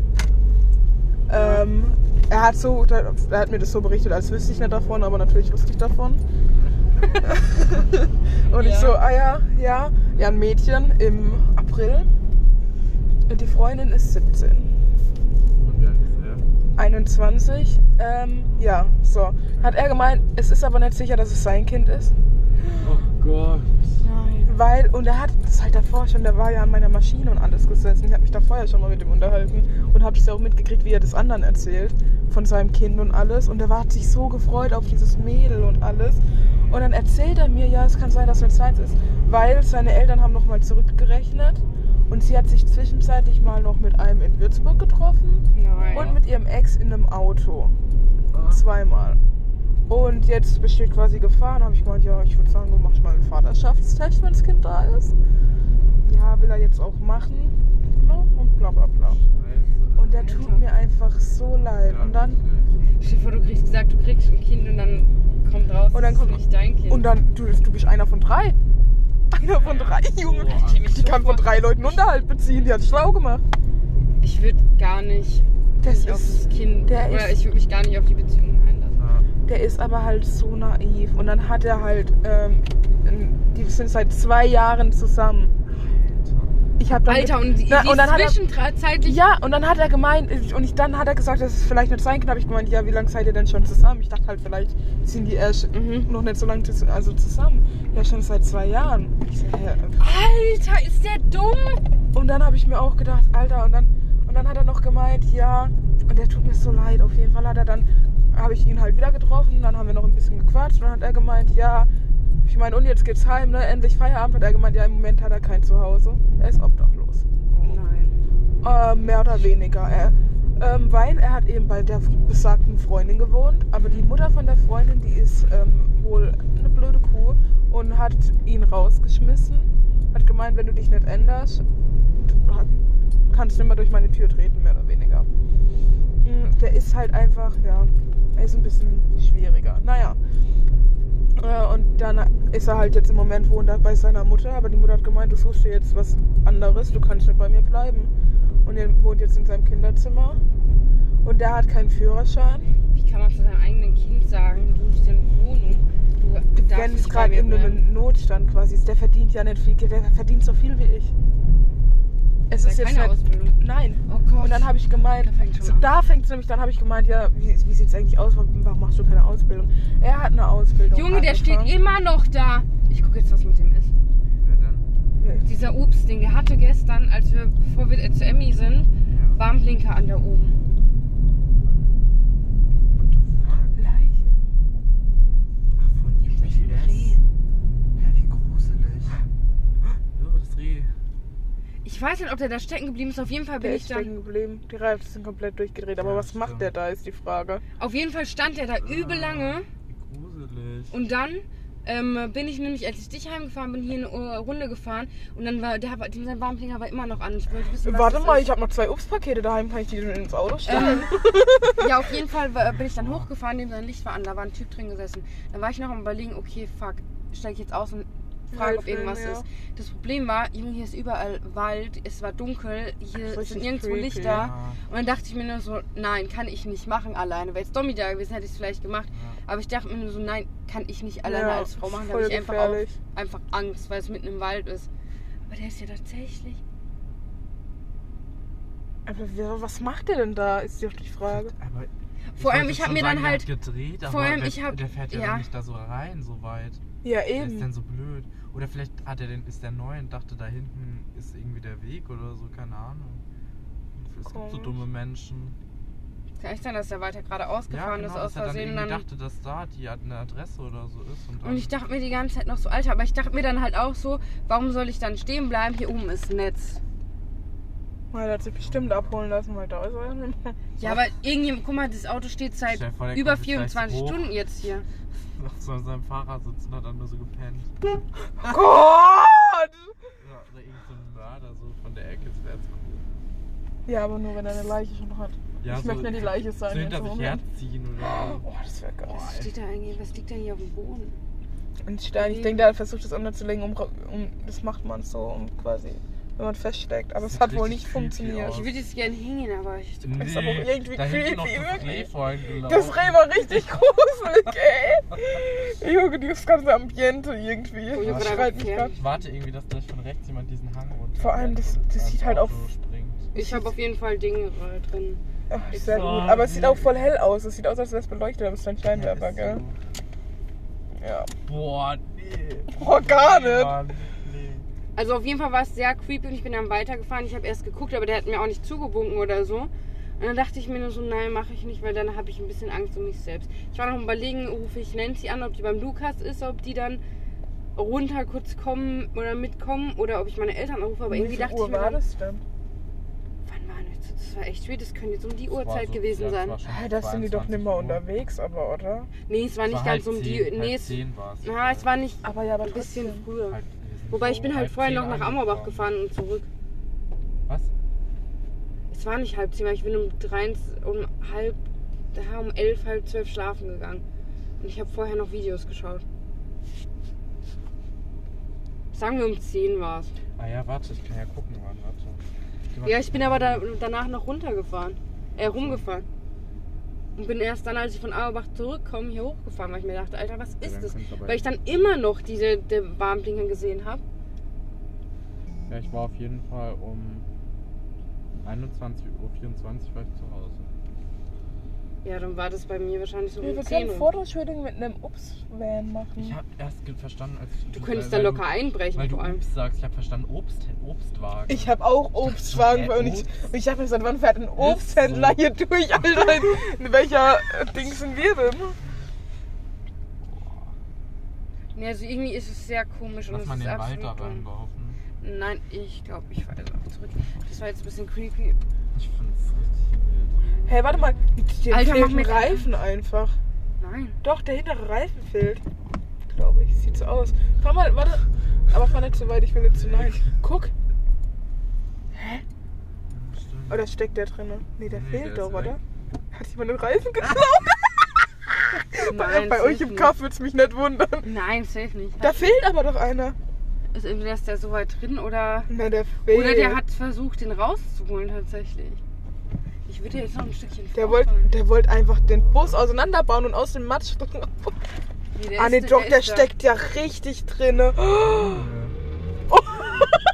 Ähm, er hat so, er hat mir das so berichtet, als wüsste ich nicht davon, aber natürlich wusste ich davon. und ich Ja. so, ah ja, ja, ja, ein Mädchen im April. Und die Freundin ist 17. Und wie alt ist er? 21. Ähm, ja, so. Hat er gemeint, es ist aber nicht sicher, dass es sein Kind ist. Oh Gott. Nein. Weil, und er hat das halt davor schon, der war ja an meiner Maschine und alles gesessen. Ich habe mich da vorher schon mal mit ihm unterhalten und habe das ja auch mitgekriegt, wie er das anderen erzählt, von seinem Kind und alles. Und er war, hat sich so gefreut auf dieses Mädel und alles. Und dann erzählt er mir, ja, es kann sein, dass es seins ist, weil seine Eltern haben nochmal zurückgerechnet und sie hat sich zwischenzeitlich mal noch mit einem in Würzburg getroffen Nein. und mit ihrem Ex in einem Auto. Zweimal. Und jetzt besteht quasi Gefahr. Dann habe ich gemeint, ja, ich würde sagen, du machst mal einen Vaterschaftstest, wenn das Kind da ist. Ja, will er jetzt auch machen. Ne? Und bla bla bla. Scheiße. Und der tut mir einfach so leid. Und dann, Stell dir vor, du kriegst gesagt, du kriegst ein Kind und dann kommt raus, Und dann kommt- ist nicht dein Kind. und dann, du, du bist einer von drei. Einer von drei, Junge. Boah. Die kann von drei Leuten Unterhalt beziehen. Die hat schlau gemacht. ich würde gar nicht Das auf ist, das Kind der oder ist- ich würde mich gar nicht auf die Beziehung einlassen. Der ist aber halt so naiv. Und dann hat er halt, ähm, die sind seit zwei Jahren zusammen. Ich habe dann Alter, und die, Na, und dann hat er- zwischenzeitlich Ja, und dann hat er gemeint, und ich, dann hat er gesagt, dass es vielleicht nicht sein kann. habe ich gemeint, ja, wie lange seid ihr denn schon zusammen? Ich dachte halt, vielleicht sind die erst Mhm. noch nicht so lange also zusammen. Ja, schon seit zwei Jahren. So, hä? Alter, ist der dumm? Und dann habe ich mir auch gedacht, Alter, und dann, und dann hat er noch gemeint, ja, und der tut mir so leid. Auf jeden Fall hat er dann, habe ich ihn halt wieder getroffen, dann haben wir noch ein bisschen gequatscht und dann hat er gemeint, ja, ich meine, und jetzt geht's heim, ne? Endlich Feierabend, hat er gemeint, ja, im Moment hat er kein Zuhause. Er ist obdachlos. Nein. Äh, mehr oder weniger. Er, ähm, weil er hat eben bei der besagten Freundin gewohnt, aber die Mutter von der Freundin, die ist ähm, wohl eine blöde Kuh und hat ihn rausgeschmissen. Hat gemeint, wenn du dich nicht änderst, kannst du nicht mehr durch meine Tür treten, mehr oder weniger. Mm, Der ist halt einfach, ja, er ist ein bisschen schwieriger. Naja. Äh, Und dann ist er halt jetzt im Moment wohnt er bei seiner Mutter, aber die Mutter hat gemeint, du suchst dir jetzt was anderes, du kannst nicht bei mir bleiben. Und er wohnt jetzt in seinem Kinderzimmer. Und der hat keinen Führerschein. Wie kann man zu seinem eigenen Kind sagen, du suchst dir eine Wohnung? Du darfst Wenn es gerade in einem. Notstand quasi ist, der verdient ja nicht viel der verdient so viel wie ich. Es Ist ist ja jetzt keine nicht, Ausbildung. Nein. Oh Gott. Und dann habe ich gemeint, Da fängt schon so, an. da fängt es nämlich, dann habe ich gemeint, ja, wie, wie sieht es eigentlich aus? Warum machst du keine Ausbildung? Er hat eine Ausbildung. Junge, der steht immer noch da. Ich gucke jetzt, was mit dem ist. Wer denn? Dieser Ups-Ding, der hatte gestern, als wir, bevor wir zu Emmy sind, Ja. Warnblinker an der oben. What the fuck? Leiche. Ach, von UPS. Ja, wie gruselig. Oh, das Reh. Ich weiß nicht, ob der da stecken geblieben ist. Auf jeden Fall bin Der ich ist dann. stecken geblieben. Die Reifen sind komplett durchgedreht. Aber Ja, was macht stimmt. der da, ist die Frage. Auf jeden Fall stand der da übel lange. Gruselig. Und dann ähm, bin ich nämlich, als ich dich heimgefahren bin, hier eine äh, Runde gefahren. Und dann war der, dem sein Warnblinker war immer noch an. Ich wollte wissen, was Warte das mal, ist. ich habe noch zwei Obstpakete daheim. Kann ich die denn ins Auto stellen? Ähm, ja, auf jeden Fall war- bin ich dann hochgefahren, dem sein Licht war an, da war ein Typ drin gesessen. Dann war ich noch am überlegen, okay, fuck, steige ich jetzt aus und frage, ob irgendwas ja. ist. Das Problem war, Junge, hier ist überall Wald, es war dunkel, hier sind nirgendwo creepy. Lichter. Ja. Und dann dachte ich mir nur so, nein, kann ich nicht machen alleine. Wäre jetzt Domi da gewesen, hätte ich es vielleicht gemacht. Aber ich dachte mir nur so, nein, kann ich nicht alleine Ja, als Frau machen. Da habe ich einfach, auch, gefährlich. einfach Angst, weil es mitten im Wald ist. Aber der ist ja tatsächlich. Aber wer- was macht der denn da, ist doch die Frage. Aber Vor allem, ich habe mir sagen, dann der halt. gedreht, aber vor allem, ich hab- der fährt ja, ja. nicht da so rein, so weit. Ja, Wer ist denn eben. so blöd? Oder vielleicht hat er den, ist der neu und dachte, da hinten ist irgendwie der Weg oder so, keine Ahnung. Es gibt so dumme Menschen. Kann echt sein, dass der weiter geradeaus gefahren ist aus dass er dann Versehen. irgendwie Dann dachte, dass da die eine Adresse oder so ist. Und, dann, Und ich dachte mir die ganze Zeit noch so, Alter, aber ich dachte mir dann halt auch so, warum soll ich dann stehen bleiben? Hier oben ist Netz. Ja, der hat sich bestimmt abholen lassen, weil da ist er ja. Ja, aber irgendwie, guck mal, das Auto steht seit vor, über kommt jetzt gleich 24 hoch. Stunden jetzt hier. Auf so seinem Fahrrad sitzt und hat dann nur so gepennt. Oh Gott! Ja, oder irgend so ein Mörder so von der Ecke, das wäre jetzt cool. Ja, aber nur wenn er eine Leiche schon hat. Ja, ich so- möchte nicht die Leiche sein. So jetzt hinter sich Moment. herziehen oder so. Oh, das wäre geil. Was steht da eigentlich? Was liegt denn hier auf dem Boden? Ein Stein. Ich denke, der hat versucht, das unterzulegen, um, um das macht man so, um quasi wenn man feststeckt. Aber es hat wohl nicht funktioniert. aus. Ich würde jetzt gerne hängen, aber ich. Das ist aber auch irgendwie da hinten noch creepy, das wirklich. Reh. Das Reh war richtig gruselig, ey. Junge, das ganze Ambiente irgendwie. Oh, mich war grad. Ich warte irgendwie, dass gleich von rechts jemand diesen Hang runter. Vor allem, das- das sieht halt auch-. Ich habe auf jeden Fall Dinge äh, drin. Ach, sehr so gut. Aber es sieht auch voll hell aus. Es sieht aus, als wäre es beleuchtet, aber es ist ein Scheinwerfer, gell? Ja. Boah, nee. Oh, gar Nee, nicht. Mann, nee. Also auf jeden Fall war es sehr creepy und ich bin dann weitergefahren. Ich habe erst geguckt, aber der hat mir auch nicht zugewunken oder so. Und dann dachte ich mir nur so, nein, mache ich nicht, weil dann habe ich ein bisschen Angst um mich selbst. Ich war noch am überlegen, rufe ich Nancy an, ob die beim Lukas ist, ob die dann runter kurz kommen oder mitkommen oder ob ich meine Eltern anrufe. Aber Wie irgendwie dachte Uhr ich mir war dann, das denn? wann war das? Das war echt spät, das könnte jetzt um die Das war Uhrzeit so- gewesen ja, das sein. war schon Ah, da sind die doch 22 nicht mehr unterwegs, aber, oder? Nee, es war nicht Es ganz halb um die. zehn, Nee, halb es, na, es war nicht Aber ja, aber ein bisschen früher. Sind Wobei ich bin halt vorher zehn noch nach Ammerbach gefahren und zurück. Was? Es war nicht halb zehn, weil ich bin um, drei, um halb, da um elf, halb zwölf schlafen gegangen. Und ich habe vorher noch Videos geschaut. Sagen wir um 10 war es. Ah ja, warte, ich kann ja gucken, wann, warte. Ja, ich bin aber da, danach noch runtergefahren. Äh, rumgefahren. Und bin erst dann, als ich von Auerbach zurückkomme, hier hochgefahren, weil ich mir dachte, Alter, was Ja, ist dann das? Weil ich dann immer noch diese die Warnblinker gesehen habe. Ja, ich war auf jeden Fall um 21.24 Uhr ich zu Hause. Ja, dann war das bei mir wahrscheinlich so Wir um können 10 Uhr. Fotoshooting mit einem machen. Ich habe erst ge- verstanden, als Du könntest da weil locker du, einbrechen Weil du vor allem. Obst sagst, ich habe verstanden Obst, Obstwagen. Ich habe auch Obstwagen bei uns. Obst? Und ich habe mir gesagt, wann fährt ein Obsthändler so. hier durch, Alter? In, welcher äh, Ding sind wir denn? Nee, also irgendwie ist es sehr komisch und Lass es mal ist den Wald absolut da dumm. reingeworfen. Nein, ich glaube, ich fahre jetzt auch zurück. Das war jetzt ein bisschen creepy. Ich find's richtig Hey, warte mal. Den Alter, fehlt ein Reifen einfach. Nein. Doch, der hintere Reifen fehlt. Glaube ich. Sieht so aus. Fahr mal, warte. Aber fahr nicht so weit, ich will nicht zu nein. Guck. Stimmt. Oder steckt der drin? Nee, der Nee, fehlt der doch, oder? weg. Hat jemand den Reifen geklaut? Nein, bei euch im. Kaff würde es mich nicht wundern. Nein, safe nicht. Da fehlt aber doch einer. Ist entweder ist der so weit drin oder. Na, der fehlt. Oder der hat versucht, den rauszuholen tatsächlich. Ich würde jetzt noch ein Stückchen Der wollte der wollt einfach den Bus auseinanderbauen und aus dem Matsch. Nee, der ah, nee, doch, der da. steckt ja richtig drinne. Warte,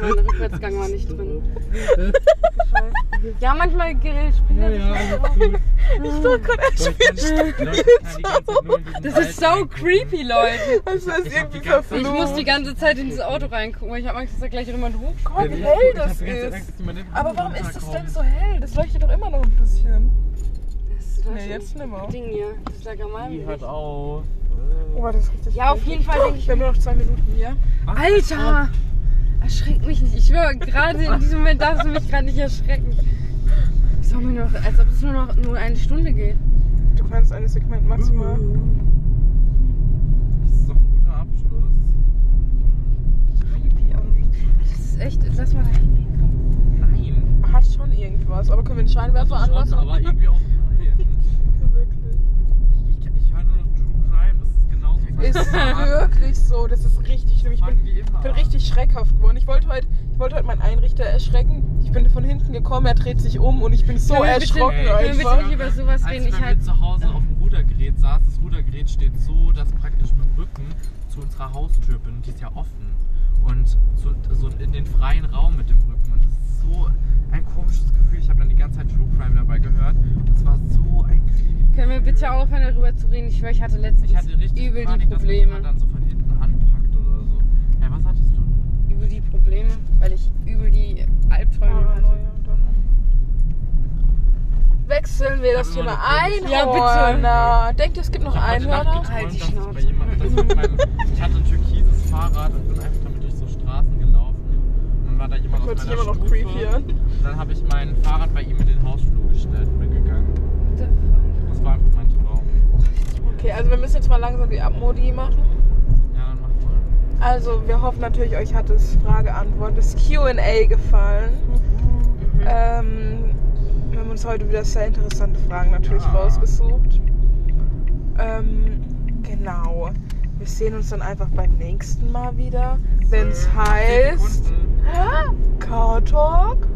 Mein Rückwärtsgang war nicht drin. Ja, manchmal Ja, er ja, gut. Ich dachte gerade, er spielt Das ist so creepy, Leute. Das ist irgendwie Zeit- Ich verflucht. muss die ganze Zeit in dieses Auto reingucken, weil ich habe Angst, dass da gleich jemand hochkommt. Guck mal, wie hell das ist. Aber warum ist das denn so hell? Das leuchtet doch immer noch ein bisschen. Das ist Nee, jetzt nimmer. Ding hier. Das lag am meinem Die hört auf. Oh, das ist richtig Ja, auf jeden Fall denke ich Wir haben nur noch zwei Minuten hier. Alter! Erschreck mich nicht. Ich schwöre, gerade in diesem Moment darfst du mich gerade nicht erschrecken. Ich sag mir noch, als ob es nur noch nur eine Stunde geht. Du kannst ein Segment maximal. Das ist doch ein guter Abschluss. Creepy auch. Das ist echt. Lass mal da hingehen. Nein. Hat schon irgendwas. Aber können wir den Scheinwerfer anlassen? aber irgendwie auch nein. Wirklich. Ich, ich, ich höre nur noch True Crime. Das ist wirklich so. Das ist richtig schlimm. Ich bin, bin richtig schreckhaft geworden. Ich wollte heute, ich wollte heute meinen Einrichter erschrecken. Ich bin von hinten gekommen, er dreht sich um und ich bin so Können bitte- erschrocken Ey, können wir bitte nicht über sowas Als reden? ich Ich halt. zu Hause auf dem Rudergerät saß, das Rudergerät steht so, dass praktisch mit dem Rücken zu unserer Haustür bin die ist ja offen. Und zu, so in den freien Raum mit dem Rücken. Und das ist so ein komisches Gefühl. Ich habe dann die ganze Zeit True Crime dabei gehört. Es war so ein creepy Können wir bitte aufhören, darüber zu reden? Ich schwöre, ich hatte letztens Ich hatte richtig übel Panik, die dass Probleme. jemand dann so von hinten anpackt oder so. Ja, was hattest du? Übel die Probleme, weil ich übel die Albträume hatte. Wechseln wir das Thema eine komische- Ja, Einhörner. Denkt ihr, es gibt noch Einhörner? Halt die dass ich Schnauze. dass Ich hatte ein türkises Fahrrad und bin einfach damit durch so Straßen gelaufen. Und dann war da jemand Hört aus meiner immer noch Stufe. creepy an. Dann habe ich mein Fahrrad bei ihm in den Hausflur gestellt und bin gegangen. Das war einfach mein Traum. Okay, also wir müssen jetzt mal langsam die Abmodi machen. Ja, dann mach mal. Also wir hoffen natürlich, euch hat das Frage-Antwort, das Q&A gefallen. Mhm. Ähm, wir haben uns heute wieder sehr interessante Fragen natürlich Ja. rausgesucht. Ähm, genau wir sehen uns dann einfach beim nächsten Mal wieder, wenn es äh, heißt Car Talk.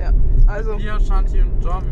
Ja, also. Wir, Shanti und Tommy.